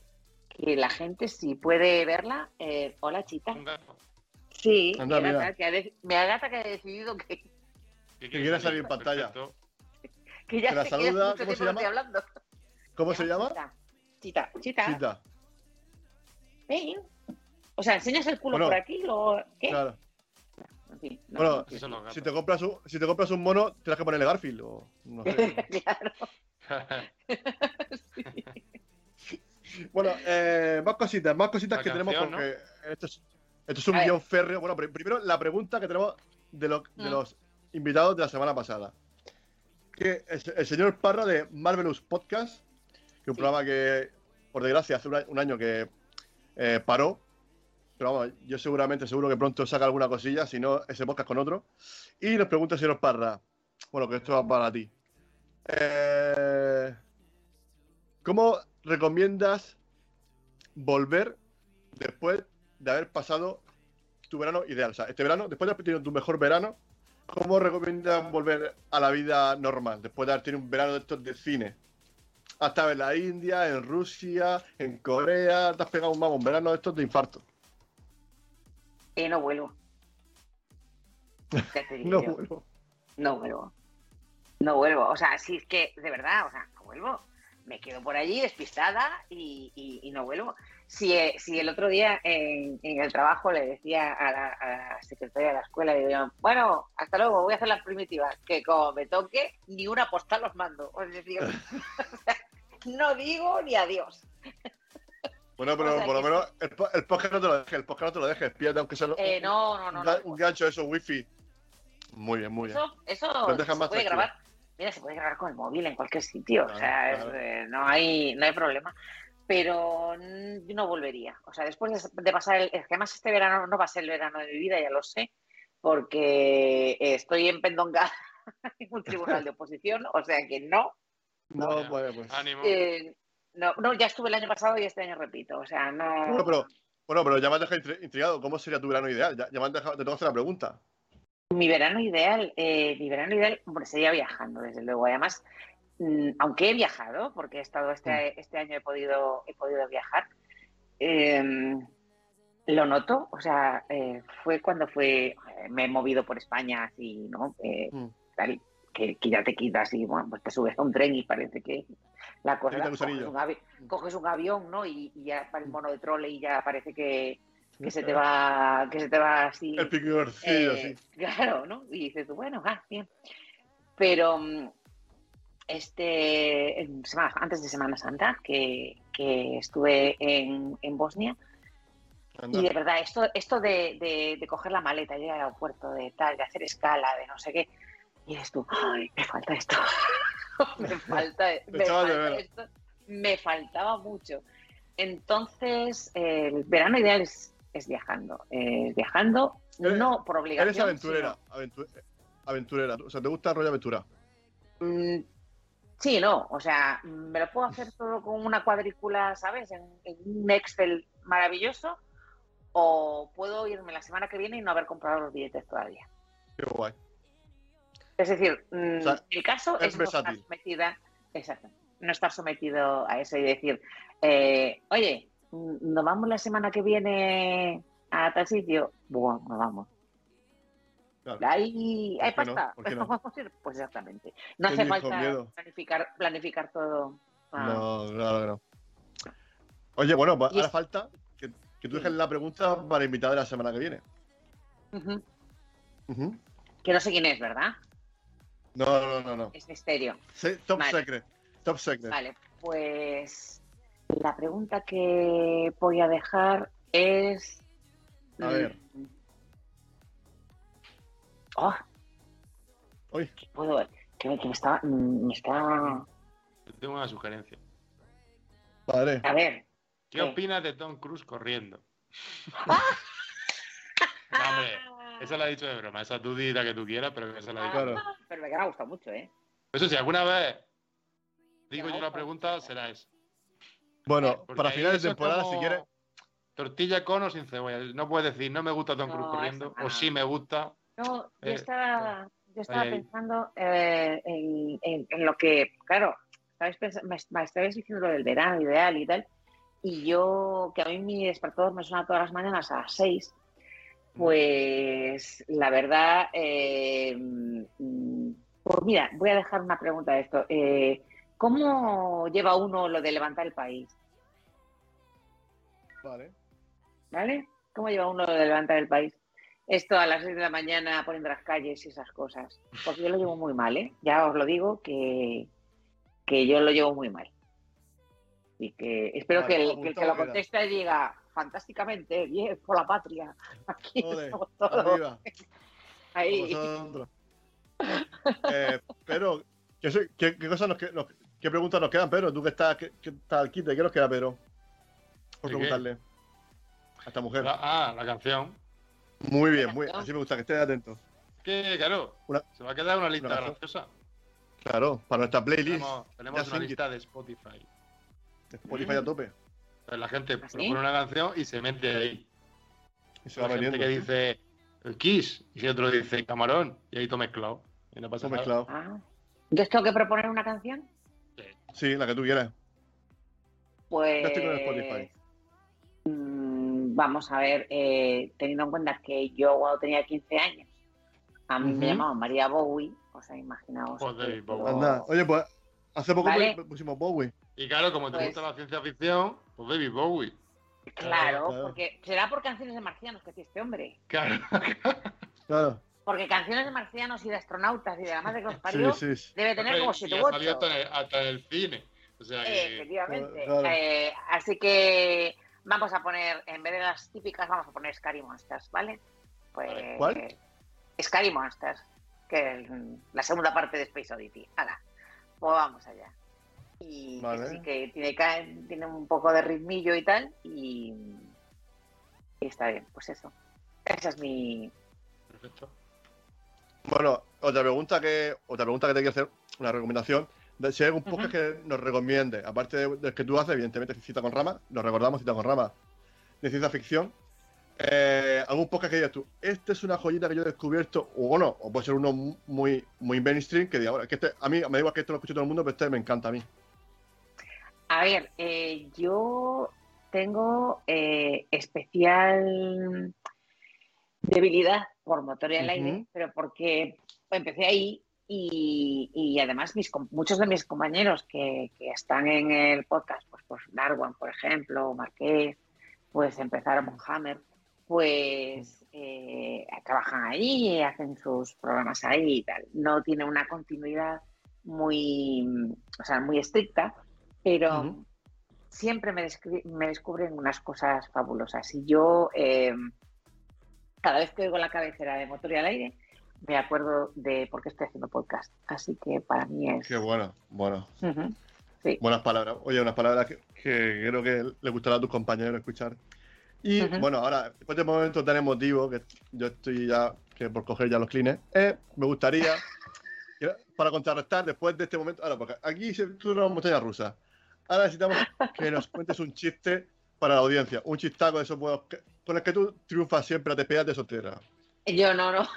que la gente, si puede verla, eh, hola chita. Sí, Anda, mi mira. gata que ha que decidido que, Que quiere salir en pantalla. Perfecto. Que ya la saluda, ¿cómo se llama? hablando. ¿Cómo se llama? Chita. Chita, chita. Ven. O sea, enseñas el culo Bueno, por aquí, luego. ¿Qué? Claro. En fin, no, Bueno, Si te compras un, si te compras un mono, tienes que ponerle Garfield o no sé. claro. Bueno, eh, más cositas, más cositas La que tenemos porque esto es, esto es un guion férreo. Bueno, pri- primero la pregunta que tenemos de Mm. los invitados de la semana pasada. Que el, el señor Parra de Marvelous Podcast, que es un Sí. programa que, por desgracia, hace un año que eh, paró. Pero vamos, yo seguramente, seguro que pronto saca alguna cosilla, si no, ese podcast con otro. Y nos pregunta el señor Parra, bueno, que esto va para ti. Eh, ¿Cómo recomiendas volver después de haber pasado tu verano ideal? O sea, este verano, después de haber tenido tu mejor verano, ¿cómo recomiendas volver a la vida normal? Después de haber tenido un verano de estos de cine. Has estado en la India, en Rusia, en Corea, te has pegado un, vamos, un verano de estos de infarto. Eh, no vuelvo. Ya te digo No, yo. bueno. No vuelvo. No vuelvo. O sea, si es que, de verdad, o sea, no vuelvo. Me quedo por allí despistada y, y- y no vuelvo. Si, eh, si el otro día en, en el trabajo le decía a la, a la secretaria de la escuela, digo bueno, hasta luego, voy a hacer las primitivas, que como me toque, ni una postal los mando. Es decir, no digo ni adiós. Bueno, pero O sea, por lo menos el, el podcast no te lo dejes, el podcast no te lo dejes, pídate aunque sea Eh, no, no, no. un gancho eso, wifi. Muy bien, muy bien. Eso, eso se puede tranquilo. grabar. Mira, se puede grabar con el móvil en cualquier sitio. Claro, o sea, es, eh, no, hay, no hay problema. Pero yo no volvería. O sea, después de, pasar el. Es que además este verano no va a ser el verano de mi vida, ya lo sé, porque estoy en Pendonga en un tribunal de oposición, o sea que no. No, pues, pues. Ánimo. eh, no, no, ya estuve el año pasado y este año repito. O sea, no. Bueno, pero, bueno, pero ya me has dejado intri- intrigado. ¿Cómo sería tu verano ideal? Ya, ya me has dejado, te tengo que hacer la pregunta. Mi verano ideal, eh, mi verano ideal, hombre, sería viajando, desde luego. Además, aunque he viajado, porque he estado este, este año he podido, he podido viajar, eh, lo noto, o sea, eh, fue cuando fue, eh, me he movido por España así, ¿no? Eh, Mm. tal, que, que ya te quitas y bueno, pues te subes a un tren y parece que la cosa, coges un, avi- coges un avión, ¿no? Y, y ya para el mono de trole y ya parece que, que se te va, que se te va así. El Eh, sí. Claro, ¿no? Y dices tú, bueno, ah, bien. Pero mm, este, antes de Semana Santa, que, que estuve en, en Bosnia, Anda. y de verdad, esto, esto de, de- de coger la maleta, ir al aeropuerto, de tal, de hacer escala, de no sé qué, y dices tú, ay, me falta esto, me falta, me falta esto, me faltaba mucho. Entonces, eh, el verano ideal es, es viajando, es viajando, Eres- no por obligación. Eres aventurera. aventu- aventurera. O sea, ¿te gusta el rollo aventura? Mm, sí, no, o sea, me lo puedo hacer todo con una cuadrícula, ¿sabes? En, en un Excel maravilloso, o puedo irme la semana que viene y no haber comprado los billetes todavía. Qué guay. Es decir, mm, O sea, el caso es es no estar sometida, exacto, no estar sometido a eso y decir, eh, oye, mm, nos vamos la semana que viene a tal sitio, bueno, nos vamos. Claro. Hay, hay pasta. Ir. Pues exactamente. No ¿Quién hace falta miedo? planificar, planificar todo. Ah, No, claro que no. Oye, bueno, pues ahora es- falta que, que tú dejes la pregunta para invitar de la semana que viene. Que no sé quién es, ¿verdad? No, no, no, no. Es misterio. Sí, top Vale. secret. Top secret. Vale, pues la pregunta que voy a dejar es. A ver. mm, Oh, Uy, que puedo. Que, me- que me está. Me está. Tengo una sugerencia. padre. A ver. ¿Qué ¿Qué? opinas de Tom Cruise corriendo? No, hombre, esa la he dicho de broma. Esa dudita que tú quieras, pero esa la he dicho. Claro. Pero me ha gustado mucho, ¿eh? Eso sí, alguna vez digo yo una ojo. pregunta, será eso. Bueno, Porque para finales de eso temporada, si quieres. Tortilla con o sin cebolla. No puedes decir, no me gusta Tom No, Cruise corriendo, eso o sí me gusta. No, yo Eh, estaba, yo estaba pensando eh, en, en- en lo que, claro, me, me estabais diciendo lo del verano ideal y tal, y yo, que a mí mi despertador me suena todas las mañanas a las 6, pues la verdad, eh, mm, pues mira, voy a dejar una pregunta de esto. Eh, ¿Cómo lleva uno lo de levantar el país? Vale. ¿Vale? ¿Cómo lleva uno de levantar el país? Esto a las 6 de la mañana poniendo las calles y esas cosas. Porque yo lo llevo muy mal, ¿eh? Ya os lo digo que, que yo lo llevo muy mal. Y que espero Vale, que, el, que el que lo queda. conteste diga fantásticamente, bien, por la patria. Aquí Ole, estamos todos. arriba. Ahí. Eh, pero, ¿qué, qué, qué cosas nos, nos- qué preguntas nos quedan, Pedro? Tú que estás, que, que estás al quite, ¿qué nos queda, Pedro? Por preguntarle a esta mujer. La- ah, la canción. Muy bien, muy así me gusta, que estés atento. Que, claro, Una- se va a quedar una lista una- graciosa. Claro, para nuestra playlist. Tenemos, tenemos una lista de Spotify. Spotify a tope. Entonces la gente ¿Ah, sí? propone una canción y se mete ahí. Y se va Hay gente que dice el Kiss y otro dice Camarón y ahí todo mezclado. Y no pasa Todo mezclado. Ah. ¿Yo tengo que proponer una canción? Sí, la que tú quieras. Pues. Ya estoy con Spotify. mm, Vamos a ver, eh, teniendo en cuenta que yo cuando tenía 15 años, a mí Ujú. me llamaban María Bowie, o sea, imaginaos. Joder, que- Bowie. pero- Anda. Oye, pues hace poco Vale. pusimos Bowie. Y claro, como te Pues- gusta la ciencia ficción, pues Baby Bowie. Claro, Claro. porque será por canciones de marcianos que tiene este hombre. Claro. Claro. Porque canciones de marcianos y de astronautas y de la madre que los parió, sí, sí. debe tener como Y 7 ha u salido 8. hasta en, el, hasta en el cine. O sea que. efectivamente. Claro. Eh, así que vamos a poner, en vez de las típicas, vamos a poner Scary Monsters, ¿vale? Pues, Vale. ¿Cuál? Scary Monsters, que es la segunda parte de Space Oddity. Hala, pues vamos allá. Y que Vale. sí que tiene, tiene un poco de ritmillo y tal, y, y está bien, pues eso. Esa es mi... Perfecto. Bueno, otra pregunta que otra pregunta que te quiero hacer, una recomendación. De, si hay algún podcast que nos recomiende, aparte de- del que tú haces, evidentemente Cita con Rama, nos recordamos Cita con Rama de ciencia ficción. Eh, algún podcast que digas tú, este es una joyita que yo he descubierto, o bueno, o puede ser uno mu- muy, muy mainstream, que diga, es que este, a mí me da igual que esto lo escuche todo el mundo, pero este me encanta a mí. A ver, eh, yo tengo eh, especial debilidad por motor y al aire, pero porque empecé ahí y, y además mis, muchos de mis compañeros que, que están en el podcast, pues, pues Darwan, por ejemplo, Marqués, pues empezaron con Hammer, pues eh, trabajan ahí, hacen sus programas ahí y tal. No tiene una continuidad muy, o sea, muy estricta, pero siempre me descubren unas cosas fabulosas. Y yo, eh, cada vez que oigo la cabecera de Motor y al aire, me acuerdo de por qué estoy haciendo podcast. Así que para mí es... Qué bueno, bueno. Ujú. Buenas palabras. Oye, unas palabras que, que creo que le gustará a tus compañeros escuchar. Y Ujú. bueno, ahora, después de momento tan emotivo, que yo estoy ya que por coger ya los clines, eh, me gustaría, para contrarrestar después de este momento, ahora, porque aquí se una montaña rusa. Ahora necesitamos que nos cuentes un chiste para la audiencia, un chistaco de esos buenos que- con el que tú triunfas siempre a te pegas de soltera. Yo no, no.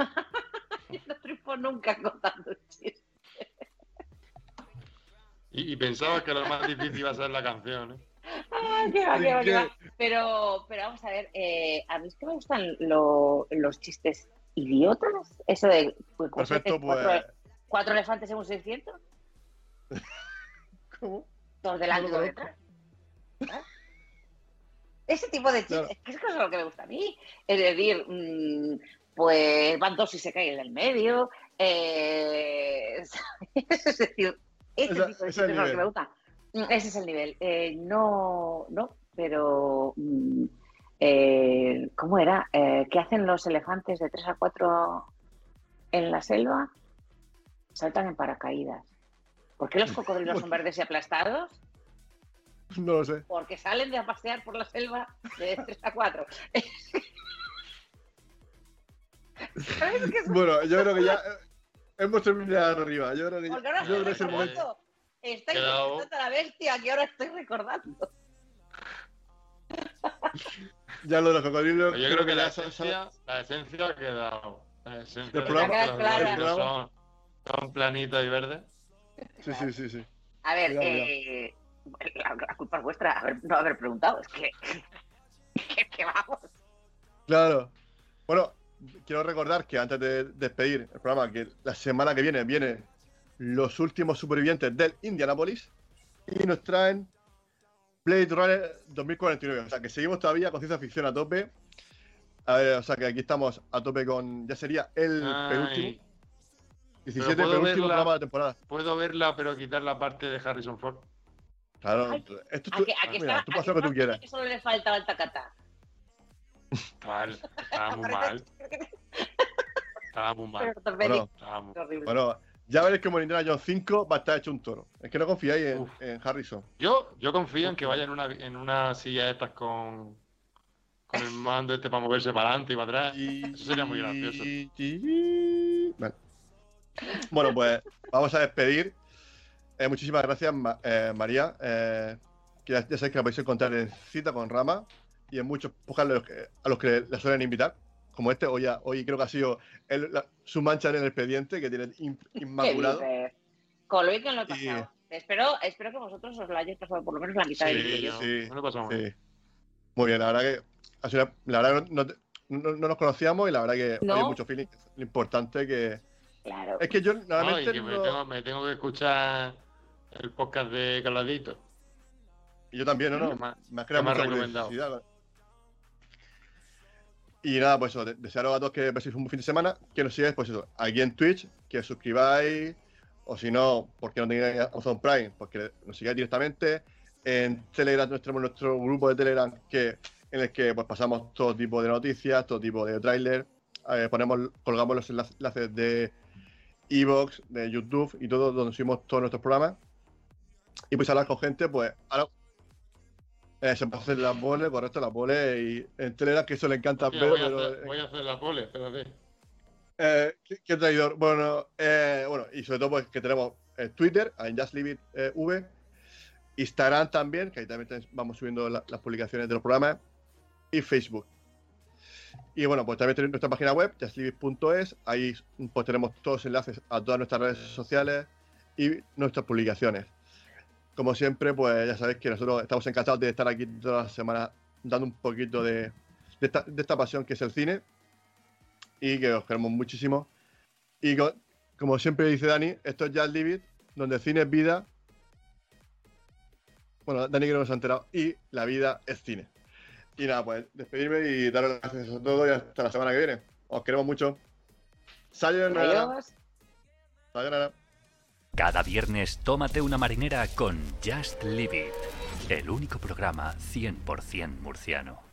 Yo no triunfo nunca contando chistes. Y, y pensaba que lo más difícil iba a ser la canción, ¿eh? Ay, qué va, qué va, ¿De qué qué? va. Pero, pero vamos a ver, eh, a mí es que me gustan lo- los chistes idiotas. Eso de pues, ¿cómo se Perfecto, cuatro, pues. cuatro elefantes en un 600, ¿Cómo? dos delante y dos detrás. ¿Eh? Ese tipo de chistes, Claro. es que eso es lo que me gusta a mí. Es decir, mm, pues van dos y se caen del medio. eh, es decir, ese Esa- tipo de ese es lo que me gusta. Mm, Ese es el nivel. Eh, no, no, pero. mm, eh, ¿Cómo era? Eh, ¿Qué hacen los elefantes de 3 a 4 en la selva? Saltan en paracaídas. ¿Por qué los cocodrilos son verdes y aplastados? No lo sé. Porque salen de a pasear por la selva de 3 a 4. Bueno, yo creo que ya hemos terminado arriba. Yo creo que, ya- ahora yo creo que es el momento. Quedado. recordando a la bestia que ahora estoy recordando. Ya lo de los cocodrilos. Pero yo creo que la esencia, la esencia ha quedado. La esencia programa. son, son planitos y verdes. Sí, sí, sí, sí. A ver, Cuidado, eh, la, la culpa es vuestra haber- no haber preguntado. Es que, que, que vamos. Claro. Bueno, quiero recordar que antes de despedir el programa, que la semana que viene vienen los últimos supervivientes del Indianapolis y nos traen Blade Runner 2049. O sea, que seguimos todavía con ciencia ficción a tope. A ver, o sea, que aquí estamos a tope con. Ya sería el Ay. penúltimo. 17 Pero puedo penúltimo verla. programa de la temporada. Puedo verla, pero quitar la parte de Harrison Ford. Claro, Ay, esto ¿A tú- que, a que mira, está- tú a puedes hacer lo que tú quieras. que solo le faltaba el tacatá. Mal, estaba muy mal. Estaba muy mal. Bueno, Estaba muy- horrible. bueno, ya veréis como Indiana Jones 5 va a estar hecho un toro. Es que no confiáis en, en Harrison. Yo, yo confío en que vaya en una, en una silla de estas con, con el mando este para moverse para adelante y para atrás. Eso sería muy gracioso. Bueno. Bueno, pues vamos a despedir. Eh, muchísimas gracias, Ma- eh, María. Eh, que ya, ya sabéis que la podéis encontrar en Cita con Rama y en muchos podcasts a los que, a los que le suelen invitar. Como este, hoy, ya- hoy creo que ha sido el- la- su mancha en el expediente que tiene in- ¿Qué inmaculado. Con lo bien que lo he Y- pasado. Espero, espero que vosotros os lo hayáis pasado por lo menos la mitad del Sí, vídeo. yo- Sí, me lo he pasado muy bien. sí. Muy bien, la verdad que ha sido una- la verdad no, no- no- no nos conocíamos y la verdad que No. hay mucho feeling. Lo importante que. Claro. Es que yo No, y normalmente que me, no- tengo, me tengo que escuchar el podcast de Carladito. y yo también, ¿no? no me ha- me ha creado mucha recomendado. curiosidad. Y nada, pues eso, de- desearos a todos que paséis un buen fin de semana, que nos sigáis, pues eso, aquí en Twitch, que os suscribáis, o si no, porque no tengáis Amazon Prime, porque nos sigáis directamente. En Telegram tenemos nuestro grupo de Telegram que, en el que pues, pasamos todo tipo de noticias, todo tipo de tráiler, eh, ponemos, colgamos los enlace- enlaces de Evox, de YouTube y todo, donde subimos todos nuestros programas. Y pues hablar con gente, pues ahora eh, se puede hacer las boles, correcto, las boles y en Telegram que eso le encanta Hostia, ver, voy, a hacer, voy a hacer la pole, espérate. eh, ¿qué, qué traidor? Bueno, eh, bueno, y sobre todo pues que tenemos eh, Twitter, en Just Leave It, eh, V, Instagram también, que ahí también vamos subiendo la- las publicaciones de los programas, y Facebook. Y bueno, pues también tenemos nuestra página web, justleaveit.es, ahí pues tenemos todos los enlaces a todas nuestras redes sociales y nuestras publicaciones. Como siempre, pues ya sabéis que nosotros estamos encantados de estar aquí todas las semanas dando un poquito de, de esta, de esta pasión que es el cine y que os queremos muchísimo. Y co- como siempre dice Dani, esto es Leave It, donde el cine es vida. Bueno, Dani que no nos ha enterado. Y la vida es cine. Y nada, pues despedirme y daros las gracias a todos y hasta la semana que viene. Os queremos mucho. Sayonara. Sayonara. Cada viernes tómate una marinera con Just Leave It, el único programa 100% murciano.